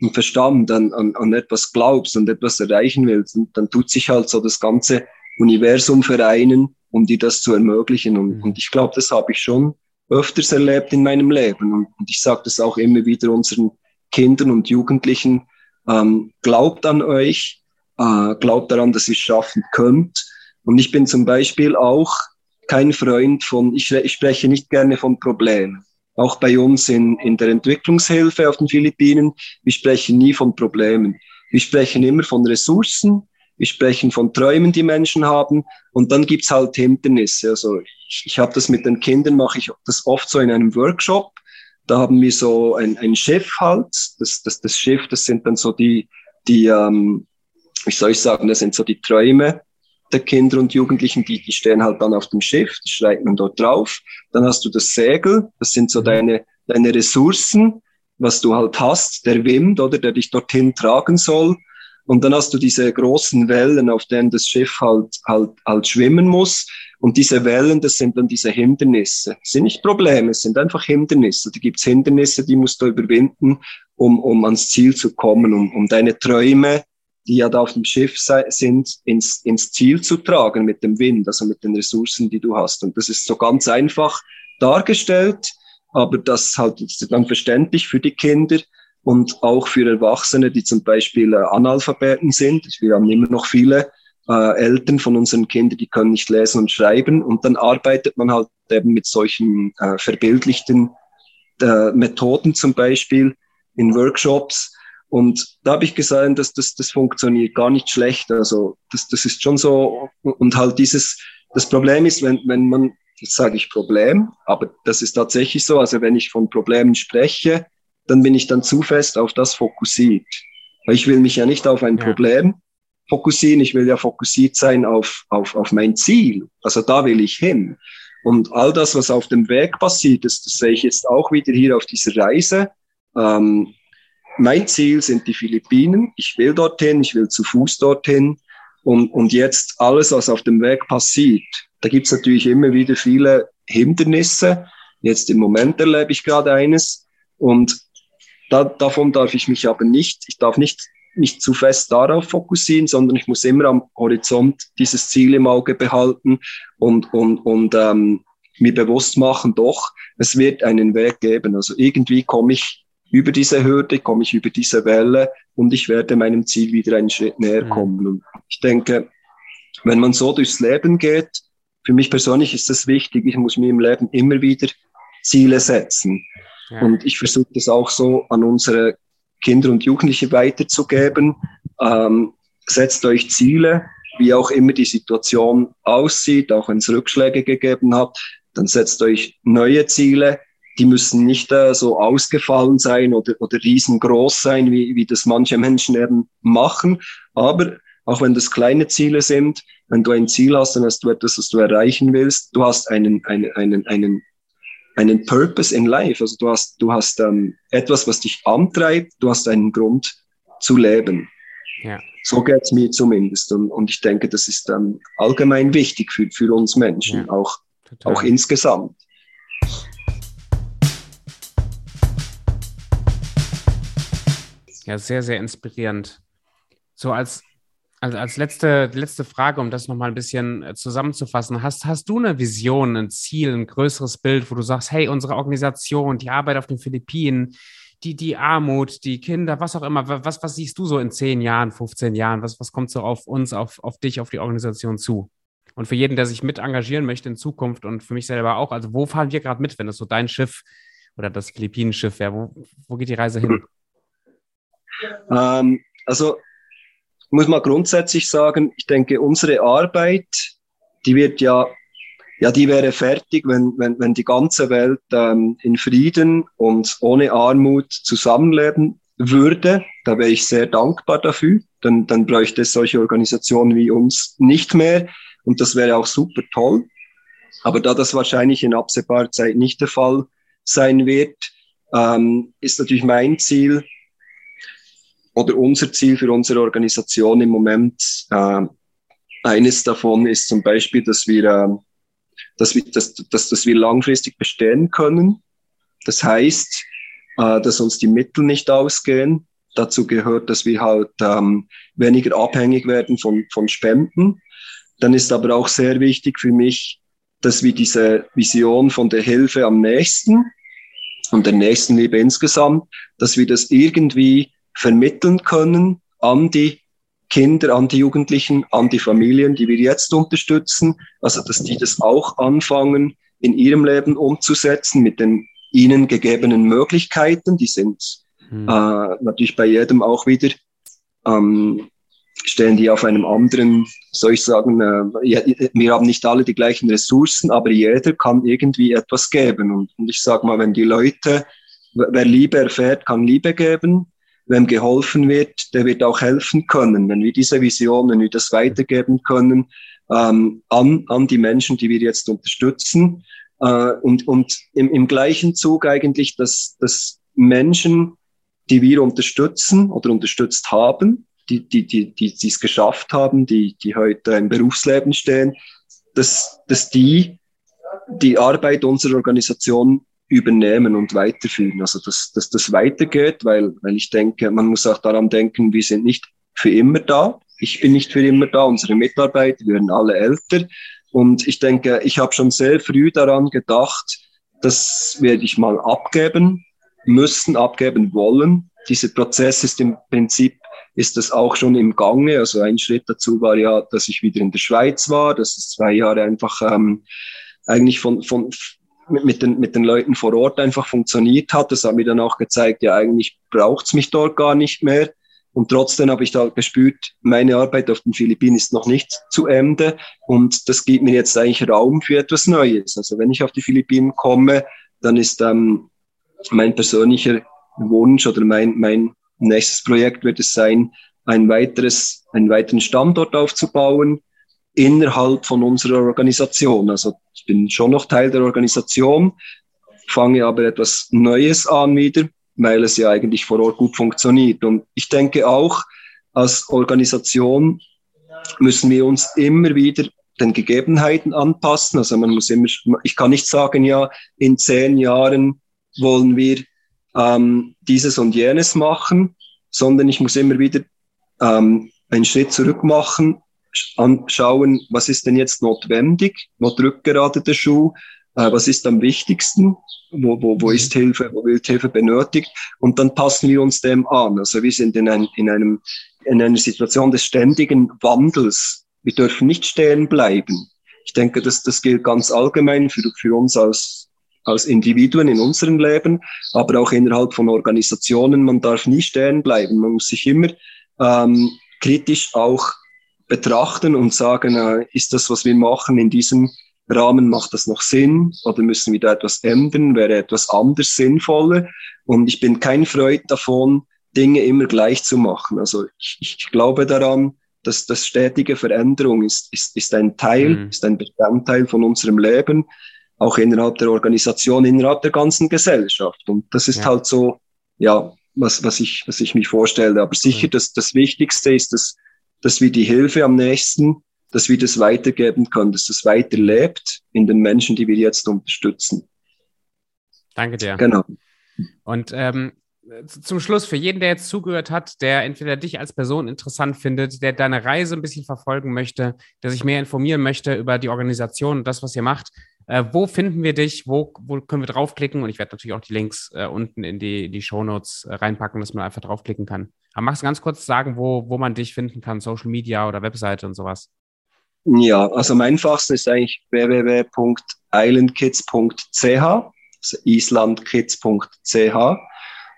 und Verstand an, an, an etwas glaubst und etwas erreichen willst, und dann tut sich halt so das ganze Universum vereinen, um dir das zu ermöglichen. Und, mhm. und ich glaube, das habe ich schon öfters erlebt in meinem Leben. Und, und ich sage das auch immer wieder unseren Kindern und Jugendlichen, ähm, glaubt an euch, äh, glaubt daran, dass ihr es schaffen könnt. Und ich bin zum Beispiel auch kein Freund von, ich, ich spreche nicht gerne von Problemen auch bei uns in, in der Entwicklungshilfe auf den Philippinen, wir sprechen nie von Problemen. Wir sprechen immer von Ressourcen, wir sprechen von Träumen, die Menschen haben und dann gibt's halt Hindernisse. Also ich, ich habe das mit den Kindern, mache ich das oft so in einem Workshop. Da haben wir so ein, ein Schiff halt. Das, das, das Schiff, das sind dann so die, die ähm, wie soll ich sagen, das sind so die Träume der Kinder und Jugendlichen, die, die stehen halt dann auf dem Schiff, die schreibt man dort drauf. Dann hast du das Segel, das sind so mhm. deine, deine Ressourcen, was du halt hast, der Wind, oder, der dich dorthin tragen soll. Und dann hast du diese großen Wellen, auf denen das Schiff halt, halt, halt schwimmen muss. Und diese Wellen, das sind dann diese Hindernisse. Das sind nicht Probleme, es sind einfach Hindernisse. Da gibt's Hindernisse, die musst du überwinden, um, um ans Ziel zu kommen, um, um deine Träume die ja da auf dem Schiff sind, ins, ins Ziel zu tragen mit dem Wind, also mit den Ressourcen, die du hast. Und das ist so ganz einfach dargestellt, aber das halt ist dann verständlich für die Kinder und auch für Erwachsene, die zum Beispiel äh, Analphabeten sind. Wir haben immer noch viele äh, Eltern von unseren Kindern, die können nicht lesen und schreiben. Und dann arbeitet man halt eben mit solchen äh, verbildlichten äh, Methoden zum Beispiel in Workshops, und da habe ich gesagt, dass das, das funktioniert gar nicht schlecht. Also das, das ist schon so. Und halt dieses, das Problem ist, wenn, wenn man, jetzt sage ich Problem, aber das ist tatsächlich so. Also wenn ich von Problemen spreche, dann bin ich dann zu fest auf das fokussiert. Weil ich will mich ja nicht auf ein ja. Problem fokussieren, ich will ja fokussiert sein auf, auf, auf mein Ziel. Also da will ich hin. Und all das, was auf dem Weg passiert, das, das sehe ich jetzt auch wieder hier auf dieser Reise. Ähm, mein Ziel sind die Philippinen. Ich will dorthin, ich will zu Fuß dorthin. Und, und jetzt alles, was auf dem Weg passiert, da gibt's natürlich immer wieder viele Hindernisse. Jetzt im Moment erlebe ich gerade eines und da, davon darf ich mich aber nicht, ich darf nicht mich zu fest darauf fokussieren, sondern ich muss immer am Horizont dieses Ziel im Auge behalten und, und, und ähm, mir bewusst machen, doch, es wird einen Weg geben. Also irgendwie komme ich über diese Hürde, komme ich über diese Welle und ich werde meinem Ziel wieder einen Schritt näher mhm. kommen. Und ich denke, wenn man so durchs Leben geht, für mich persönlich ist das wichtig, ich muss mir im Leben immer wieder Ziele setzen. Ja. Und ich versuche das auch so an unsere Kinder und Jugendliche weiterzugeben. Ähm, setzt euch Ziele, wie auch immer die Situation aussieht, auch wenn es Rückschläge gegeben hat, dann setzt euch neue Ziele. Die müssen nicht äh, so ausgefallen sein oder, oder riesengroß sein, wie, wie das manche Menschen eben machen. Aber auch wenn das kleine Ziele sind, wenn du ein Ziel hast, dann hast du etwas, was du erreichen willst. Du hast einen, einen, einen, einen, einen Purpose in life. Also du hast, du hast ähm, etwas, was dich antreibt. Du hast einen Grund zu leben. Ja. So geht's mir zumindest. Und, und ich denke, das ist ähm, allgemein wichtig für, für uns Menschen, ja, auch, auch insgesamt. Ja, sehr, sehr inspirierend. So als also als letzte, letzte Frage, um das nochmal ein bisschen äh, zusammenzufassen, hast, hast du eine Vision, ein Ziel, ein größeres Bild, wo du sagst, hey, unsere Organisation, die Arbeit auf den Philippinen, die, die Armut, die Kinder, was auch immer, was, was siehst du so in 10 Jahren, 15 Jahren, was, was kommt so auf uns, auf, auf dich, auf die Organisation zu? Und für jeden, der sich mit engagieren möchte in Zukunft und für mich selber auch, also wo fahren wir gerade mit, wenn das so dein Schiff oder das Philippinenschiff wäre, wo, wo geht die Reise hin? Ähm, also muss man grundsätzlich sagen, ich denke, unsere Arbeit, die wird ja, ja, die wäre fertig, wenn, wenn, wenn die ganze Welt ähm, in Frieden und ohne Armut zusammenleben würde. Da wäre ich sehr dankbar dafür. Dann, dann bräuchte es solche Organisationen wie uns nicht mehr. Und das wäre auch super toll. Aber da das wahrscheinlich in absehbarer Zeit nicht der Fall sein wird, ähm, ist natürlich mein Ziel, oder unser Ziel für unsere Organisation im Moment, äh, eines davon ist zum Beispiel, dass wir, äh, dass, wir dass, dass, dass wir langfristig bestehen können. Das heißt, äh, dass uns die Mittel nicht ausgehen. Dazu gehört, dass wir halt ähm, weniger abhängig werden von, von Spenden. Dann ist aber auch sehr wichtig für mich, dass wir diese Vision von der Hilfe am nächsten und der Nächstenliebe insgesamt, dass wir das irgendwie vermitteln können an die Kinder, an die Jugendlichen, an die Familien, die wir jetzt unterstützen. Also, dass die das auch anfangen, in ihrem Leben umzusetzen mit den ihnen gegebenen Möglichkeiten. Die sind hm. äh, natürlich bei jedem auch wieder, ähm, stehen die auf einem anderen, soll ich sagen, äh, wir haben nicht alle die gleichen Ressourcen, aber jeder kann irgendwie etwas geben. Und, und ich sage mal, wenn die Leute, wer Liebe erfährt, kann Liebe geben wem geholfen wird, der wird auch helfen können. Wenn wir diese Vision, wenn wir das weitergeben können ähm, an, an die Menschen, die wir jetzt unterstützen. Äh, und und im, im gleichen Zug eigentlich, dass, dass Menschen, die wir unterstützen oder unterstützt haben, die, die, die, die, die es geschafft haben, die, die heute im Berufsleben stehen, dass, dass die die Arbeit unserer Organisation übernehmen und weiterführen. Also dass, dass das weitergeht, weil, weil ich denke, man muss auch daran denken, wir sind nicht für immer da. Ich bin nicht für immer da. Unsere Mitarbeiter werden alle älter. Und ich denke, ich habe schon sehr früh daran gedacht, das werde ich mal abgeben müssen, abgeben wollen. Dieser Prozess ist im Prinzip ist das auch schon im Gange. Also ein Schritt dazu war ja, dass ich wieder in der Schweiz war, dass es zwei Jahre einfach ähm, eigentlich von, von, mit, mit, den, mit den Leuten vor Ort einfach funktioniert hat. Das hat mir dann auch gezeigt, ja, eigentlich braucht's mich dort gar nicht mehr. Und trotzdem habe ich da gespürt, meine Arbeit auf den Philippinen ist noch nicht zu Ende. Und das gibt mir jetzt eigentlich Raum für etwas Neues. Also wenn ich auf die Philippinen komme, dann ist ähm, mein persönlicher Wunsch oder mein, mein nächstes Projekt wird es sein, ein weiteres, einen weiteren Standort aufzubauen, innerhalb von unserer Organisation. Also ich bin schon noch Teil der Organisation, fange aber etwas Neues an wieder, weil es ja eigentlich vor Ort gut funktioniert. Und ich denke auch, als Organisation müssen wir uns immer wieder den Gegebenheiten anpassen. Also man muss immer, ich kann nicht sagen, ja, in zehn Jahren wollen wir ähm, dieses und jenes machen, sondern ich muss immer wieder ähm, einen Schritt zurück machen, anschauen, was ist denn jetzt notwendig, wo drückt gerade der Schuh, äh, was ist am wichtigsten, wo, wo, wo ist Hilfe, wo wird Hilfe benötigt und dann passen wir uns dem an. Also wir sind in, ein, in, einem, in einer Situation des ständigen Wandels. Wir dürfen nicht stehen bleiben. Ich denke, das, das gilt ganz allgemein für, für uns als, als Individuen in unserem Leben, aber auch innerhalb von Organisationen. Man darf nie stehen bleiben. Man muss sich immer ähm, kritisch auch betrachten und sagen, äh, ist das, was wir machen in diesem Rahmen, macht das noch Sinn oder müssen wir da etwas ändern, wäre etwas anders sinnvoller? Und ich bin kein Freund davon, Dinge immer gleich zu machen. Also ich, ich glaube daran, dass das stetige Veränderung ist, ist, ist ein Teil, mhm. ist ein Bestandteil von unserem Leben, auch innerhalb der Organisation, innerhalb der ganzen Gesellschaft. Und das ist ja. halt so, ja, was, was, ich, was ich mich vorstelle. Aber sicher, mhm. dass das Wichtigste ist, dass, dass wir die Hilfe am nächsten, dass wir das weitergeben können, dass das weiterlebt in den Menschen, die wir jetzt unterstützen. Danke dir. Genau. Und ähm, zum Schluss, für jeden, der jetzt zugehört hat, der entweder dich als Person interessant findet, der deine Reise ein bisschen verfolgen möchte, der sich mehr informieren möchte über die Organisation und das, was ihr macht, äh, wo finden wir dich? Wo, wo können wir draufklicken? Und ich werde natürlich auch die Links äh, unten in die, die Show Notes äh, reinpacken, dass man einfach draufklicken kann. Aber magst du ganz kurz sagen, wo, wo man dich finden kann, Social Media oder Webseite und sowas? Ja, also am einfachsten ist eigentlich www.islandkids.ch, also islandkids.ch.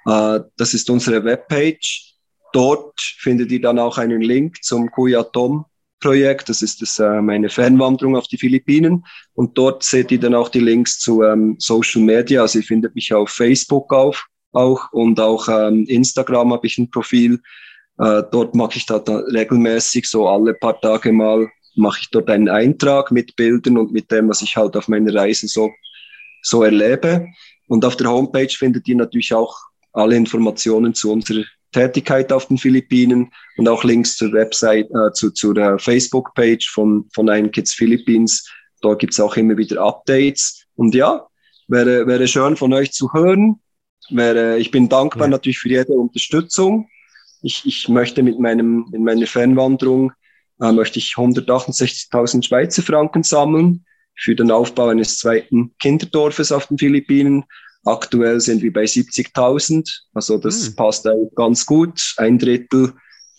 Äh, das ist unsere Webpage. Dort findet ihr dann auch einen Link zum Kuyatom Projekt. Das ist das, äh, meine Fernwanderung auf die Philippinen. Und dort seht ihr dann auch die Links zu ähm, Social Media. Also ihr findet mich auf Facebook auf, auch und auch ähm, Instagram habe ich ein Profil. Äh, dort mache ich da regelmäßig so alle paar Tage mal mache ich dort einen Eintrag mit Bildern und mit dem, was ich halt auf meiner Reise so, so erlebe. Und auf der Homepage findet ihr natürlich auch alle Informationen zu unserer Tätigkeit auf den Philippinen und auch Links zur Website, äh, zu, zu der Facebook-Page von, von Ein Kids Philippines. Dort gibt's auch immer wieder Updates. Und ja, wäre, wäre schön von euch zu hören. Wäre, ich bin dankbar ja. natürlich für jede Unterstützung. Ich, ich möchte mit meinem, in meiner Fernwanderung äh, möchte ich 168.000 Schweizer Franken sammeln für den Aufbau eines zweiten Kinderdorfes auf den Philippinen. Aktuell sind wir bei 70.000, also das hm. passt ganz gut. Ein Drittel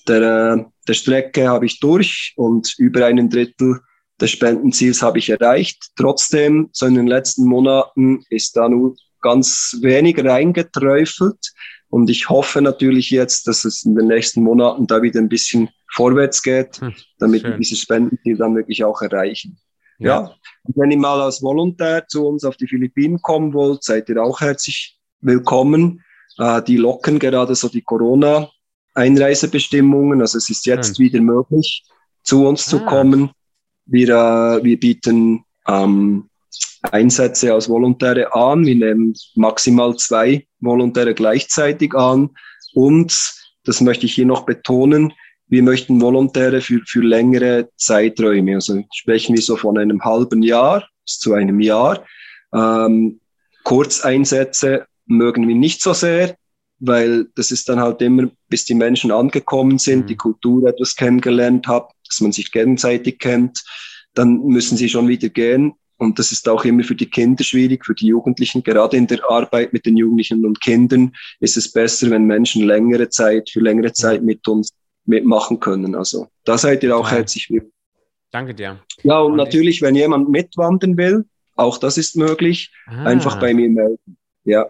der, der Strecke habe ich durch und über einen Drittel des Spendenziels habe ich erreicht. Trotzdem, so in den letzten Monaten ist da nur ganz wenig reingeträufelt. Und ich hoffe natürlich jetzt, dass es in den nächsten Monaten da wieder ein bisschen vorwärts geht, hm, damit schön. wir dieses Spendenziel dann wirklich auch erreichen. Ja. ja. Und wenn ihr mal als Volontär zu uns auf die Philippinen kommen wollt, seid ihr auch herzlich willkommen. Äh, die locken gerade so die Corona-Einreisebestimmungen. Also es ist jetzt Schön. wieder möglich, zu uns ah. zu kommen. Wir, äh, wir bieten ähm, Einsätze als Volontäre an. Wir nehmen maximal zwei Volontäre gleichzeitig an. Und, das möchte ich hier noch betonen, wir möchten Volontäre für, für längere Zeiträume. Also sprechen wir so von einem halben Jahr bis zu einem Jahr. Ähm, Kurzeinsätze mögen wir nicht so sehr, weil das ist dann halt immer, bis die Menschen angekommen sind, mhm. die Kultur etwas kennengelernt haben, dass man sich gegenseitig kennt, dann müssen sie schon wieder gehen. Und das ist auch immer für die Kinder schwierig, für die Jugendlichen. Gerade in der Arbeit mit den Jugendlichen und Kindern ist es besser, wenn Menschen längere Zeit, für längere Zeit mit uns mitmachen können. Also da seid ihr auch ja. herzlich willkommen. Danke dir. Ja, und, und natürlich, ich... wenn jemand mitwandern will, auch das ist möglich, ah. einfach bei mir melden. Ja.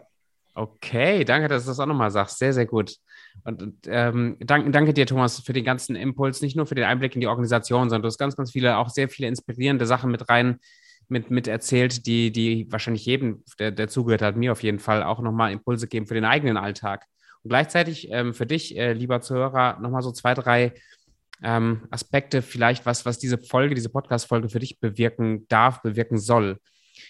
Okay, danke, dass du das auch nochmal sagst. Sehr, sehr gut. Und, und ähm, danke, danke dir, Thomas, für den ganzen Impuls, nicht nur für den Einblick in die Organisation, sondern du hast ganz, ganz viele, auch sehr viele inspirierende Sachen mit rein, mit, mit erzählt, die, die wahrscheinlich jedem, der, der zugehört hat, mir auf jeden Fall auch nochmal Impulse geben für den eigenen Alltag. Und gleichzeitig ähm, für dich, äh, lieber Zuhörer, nochmal so zwei, drei ähm, Aspekte vielleicht, was, was diese Folge, diese Podcast-Folge für dich bewirken darf, bewirken soll.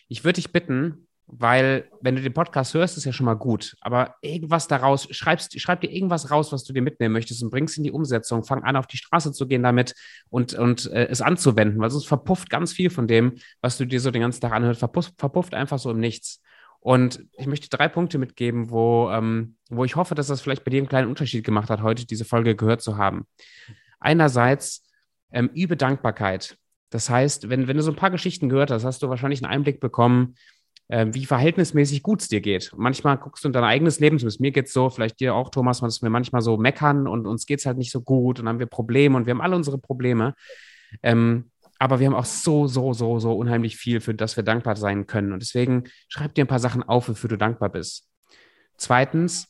Ich würde dich bitten, weil wenn du den Podcast hörst, ist ja schon mal gut. Aber irgendwas daraus, schreibst, schreib dir irgendwas raus, was du dir mitnehmen möchtest und bringst in die Umsetzung. Fang an, auf die Straße zu gehen damit und, und äh, es anzuwenden, weil sonst verpufft ganz viel von dem, was du dir so den ganzen Tag anhörst, verpufft, verpufft einfach so im Nichts. Und ich möchte drei Punkte mitgeben, wo, ähm, wo ich hoffe, dass das vielleicht bei dir einen kleinen Unterschied gemacht hat, heute diese Folge gehört zu haben. Einerseits ähm, übe Dankbarkeit. Das heißt, wenn, wenn du so ein paar Geschichten gehört hast, hast du wahrscheinlich einen Einblick bekommen, äh, wie verhältnismäßig gut es dir geht. manchmal guckst du in dein eigenes Leben, mir geht es so, vielleicht dir auch, Thomas, dass wir manchmal so meckern und uns geht es halt nicht so gut und haben wir Probleme und wir haben alle unsere Probleme. Ähm, aber wir haben auch so, so, so, so unheimlich viel, für das wir dankbar sein können. Und deswegen schreib dir ein paar Sachen auf, wofür du dankbar bist. Zweitens,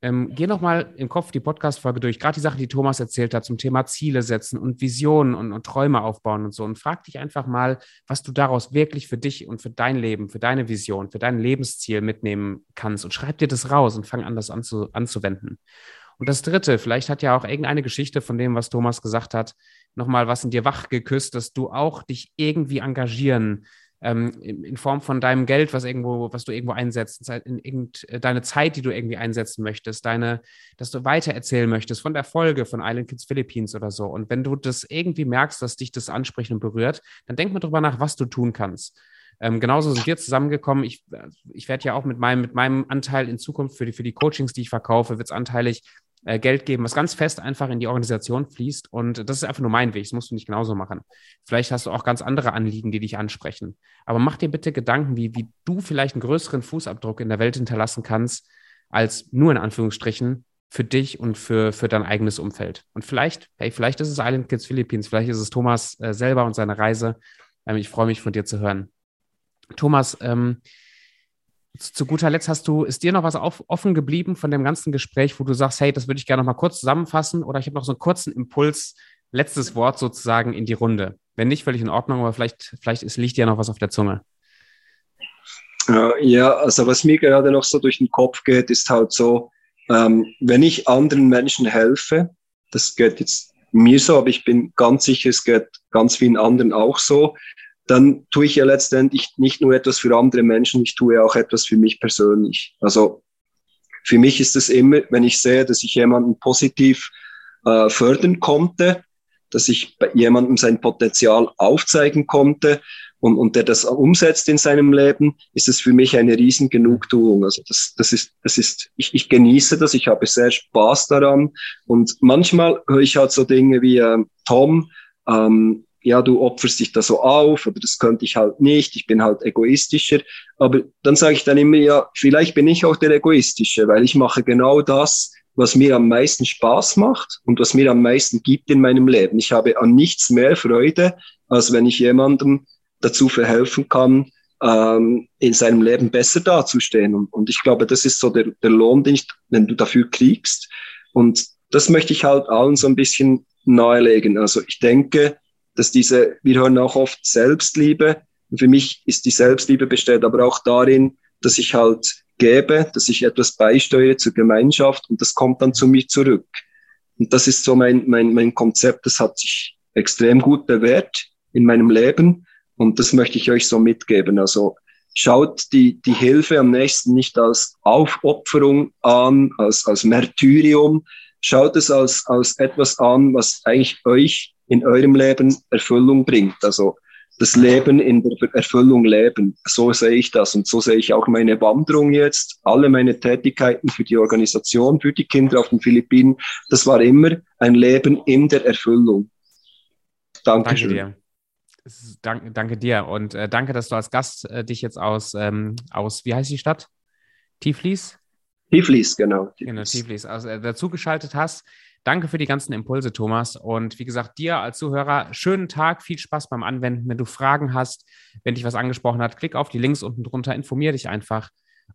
ähm, geh nochmal im Kopf die Podcast-Folge durch, gerade die Sachen, die Thomas erzählt hat zum Thema Ziele setzen und Visionen und, und, Träume aufbauen und so. Und frag dich einfach mal, was du daraus wirklich für dich und für dein Leben, für deine Vision, für dein Lebensziel mitnehmen kannst. Und schreib dir das raus und fang an, das anzu, anzuwenden. Und das Dritte, vielleicht hat ja auch irgendeine Geschichte von dem, was Thomas gesagt hat, nochmal was in dir wach geküsst, dass du auch dich irgendwie engagieren ähm, in Form von deinem Geld, was irgendwo, was du irgendwo einsetzt, in irgend, äh, deine Zeit, die du irgendwie einsetzen möchtest, deine, dass du weitererzählen möchtest von der Folge von Island Kids Philippines oder so. Und wenn du das irgendwie merkst, dass dich das anspricht und berührt, dann denk mal drüber nach, was du tun kannst. Ähm, genauso sind wir zusammengekommen. Ich, ich werde ja auch mit meinem, mit meinem Anteil in Zukunft für die, für die Coachings, die ich verkaufe, wird es anteilig äh, Geld geben, was ganz fest einfach in die Organisation fließt. Und das ist einfach nur mein Weg. Das musst du nicht genauso machen. Vielleicht hast du auch ganz andere Anliegen, die dich ansprechen. Aber mach dir bitte Gedanken, wie, wie du vielleicht einen größeren Fußabdruck in der Welt hinterlassen kannst, als nur in Anführungsstrichen für dich und für, für dein eigenes Umfeld. Und vielleicht, hey, vielleicht ist es Island Kids Philippines, vielleicht ist es Thomas äh, selber und seine Reise. Ähm, ich freue mich von dir zu hören. Thomas, ähm, zu guter Letzt hast du, ist dir noch was auf, offen geblieben von dem ganzen Gespräch, wo du sagst, hey, das würde ich gerne noch mal kurz zusammenfassen oder ich habe noch so einen kurzen Impuls, letztes Wort sozusagen in die Runde. Wenn nicht, völlig in Ordnung, aber vielleicht, vielleicht ist, liegt dir noch was auf der Zunge. Ja, also was mir gerade noch so durch den Kopf geht, ist halt so, ähm, wenn ich anderen Menschen helfe, das geht jetzt mir so, aber ich bin ganz sicher, es geht ganz vielen anderen auch so, dann tue ich ja letztendlich nicht nur etwas für andere Menschen, ich tue auch etwas für mich persönlich. Also für mich ist es immer, wenn ich sehe, dass ich jemanden positiv äh, fördern konnte, dass ich bei jemandem sein Potenzial aufzeigen konnte und, und der das umsetzt in seinem Leben, ist es für mich eine riesen Genugtuung. Also das, das ist, das ist, ich, ich genieße das, ich habe sehr Spaß daran und manchmal höre ich halt so Dinge wie äh, Tom, ähm, ja, du opferst dich da so auf oder das könnte ich halt nicht, ich bin halt egoistischer. Aber dann sage ich dann immer, ja, vielleicht bin ich auch der Egoistische, weil ich mache genau das, was mir am meisten Spaß macht und was mir am meisten gibt in meinem Leben. Ich habe an nichts mehr Freude, als wenn ich jemandem dazu verhelfen kann, ähm, in seinem Leben besser dazustehen. Und, und ich glaube, das ist so der, der Lohn, den, ich, den du dafür kriegst. Und das möchte ich halt allen so ein bisschen nahelegen. Also ich denke, dass diese, wir hören auch oft Selbstliebe. Und für mich ist die Selbstliebe besteht aber auch darin, dass ich halt gebe, dass ich etwas beisteuere zur Gemeinschaft und das kommt dann zu mir zurück. Und das ist so mein, mein, mein Konzept, das hat sich extrem gut bewährt in meinem Leben und das möchte ich euch so mitgeben. Also schaut die, die Hilfe am nächsten nicht als Aufopferung an, als, als Märtyrium, schaut es als, als etwas an, was eigentlich euch in eurem Leben Erfüllung bringt. Also das Leben in der Erfüllung leben. So sehe ich das und so sehe ich auch meine Wanderung jetzt, alle meine Tätigkeiten für die Organisation, für die Kinder auf den Philippinen. Das war immer ein Leben in der Erfüllung. Dankeschön. Danke dir. Danke, danke dir und äh, danke, dass du als Gast äh, dich jetzt aus, ähm, aus, wie heißt die Stadt? Tiflis? Tiflis, genau. Tiflis. Genau, Tiflis. Also, äh, dazugeschaltet hast. Danke für die ganzen Impulse, Thomas. Und wie gesagt, dir als Zuhörer, schönen Tag, viel Spaß beim Anwenden. Wenn du Fragen hast, wenn dich was angesprochen hat, klick auf die Links unten drunter, informier dich einfach.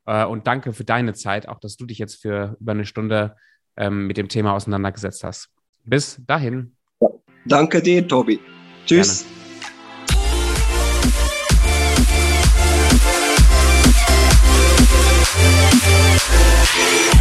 Äh, und danke für deine Zeit, auch dass du dich jetzt für über eine Stunde ähm, mit dem Thema auseinandergesetzt hast. Bis dahin. Danke dir, Tobi. Tschüss. Gerne. Yeah.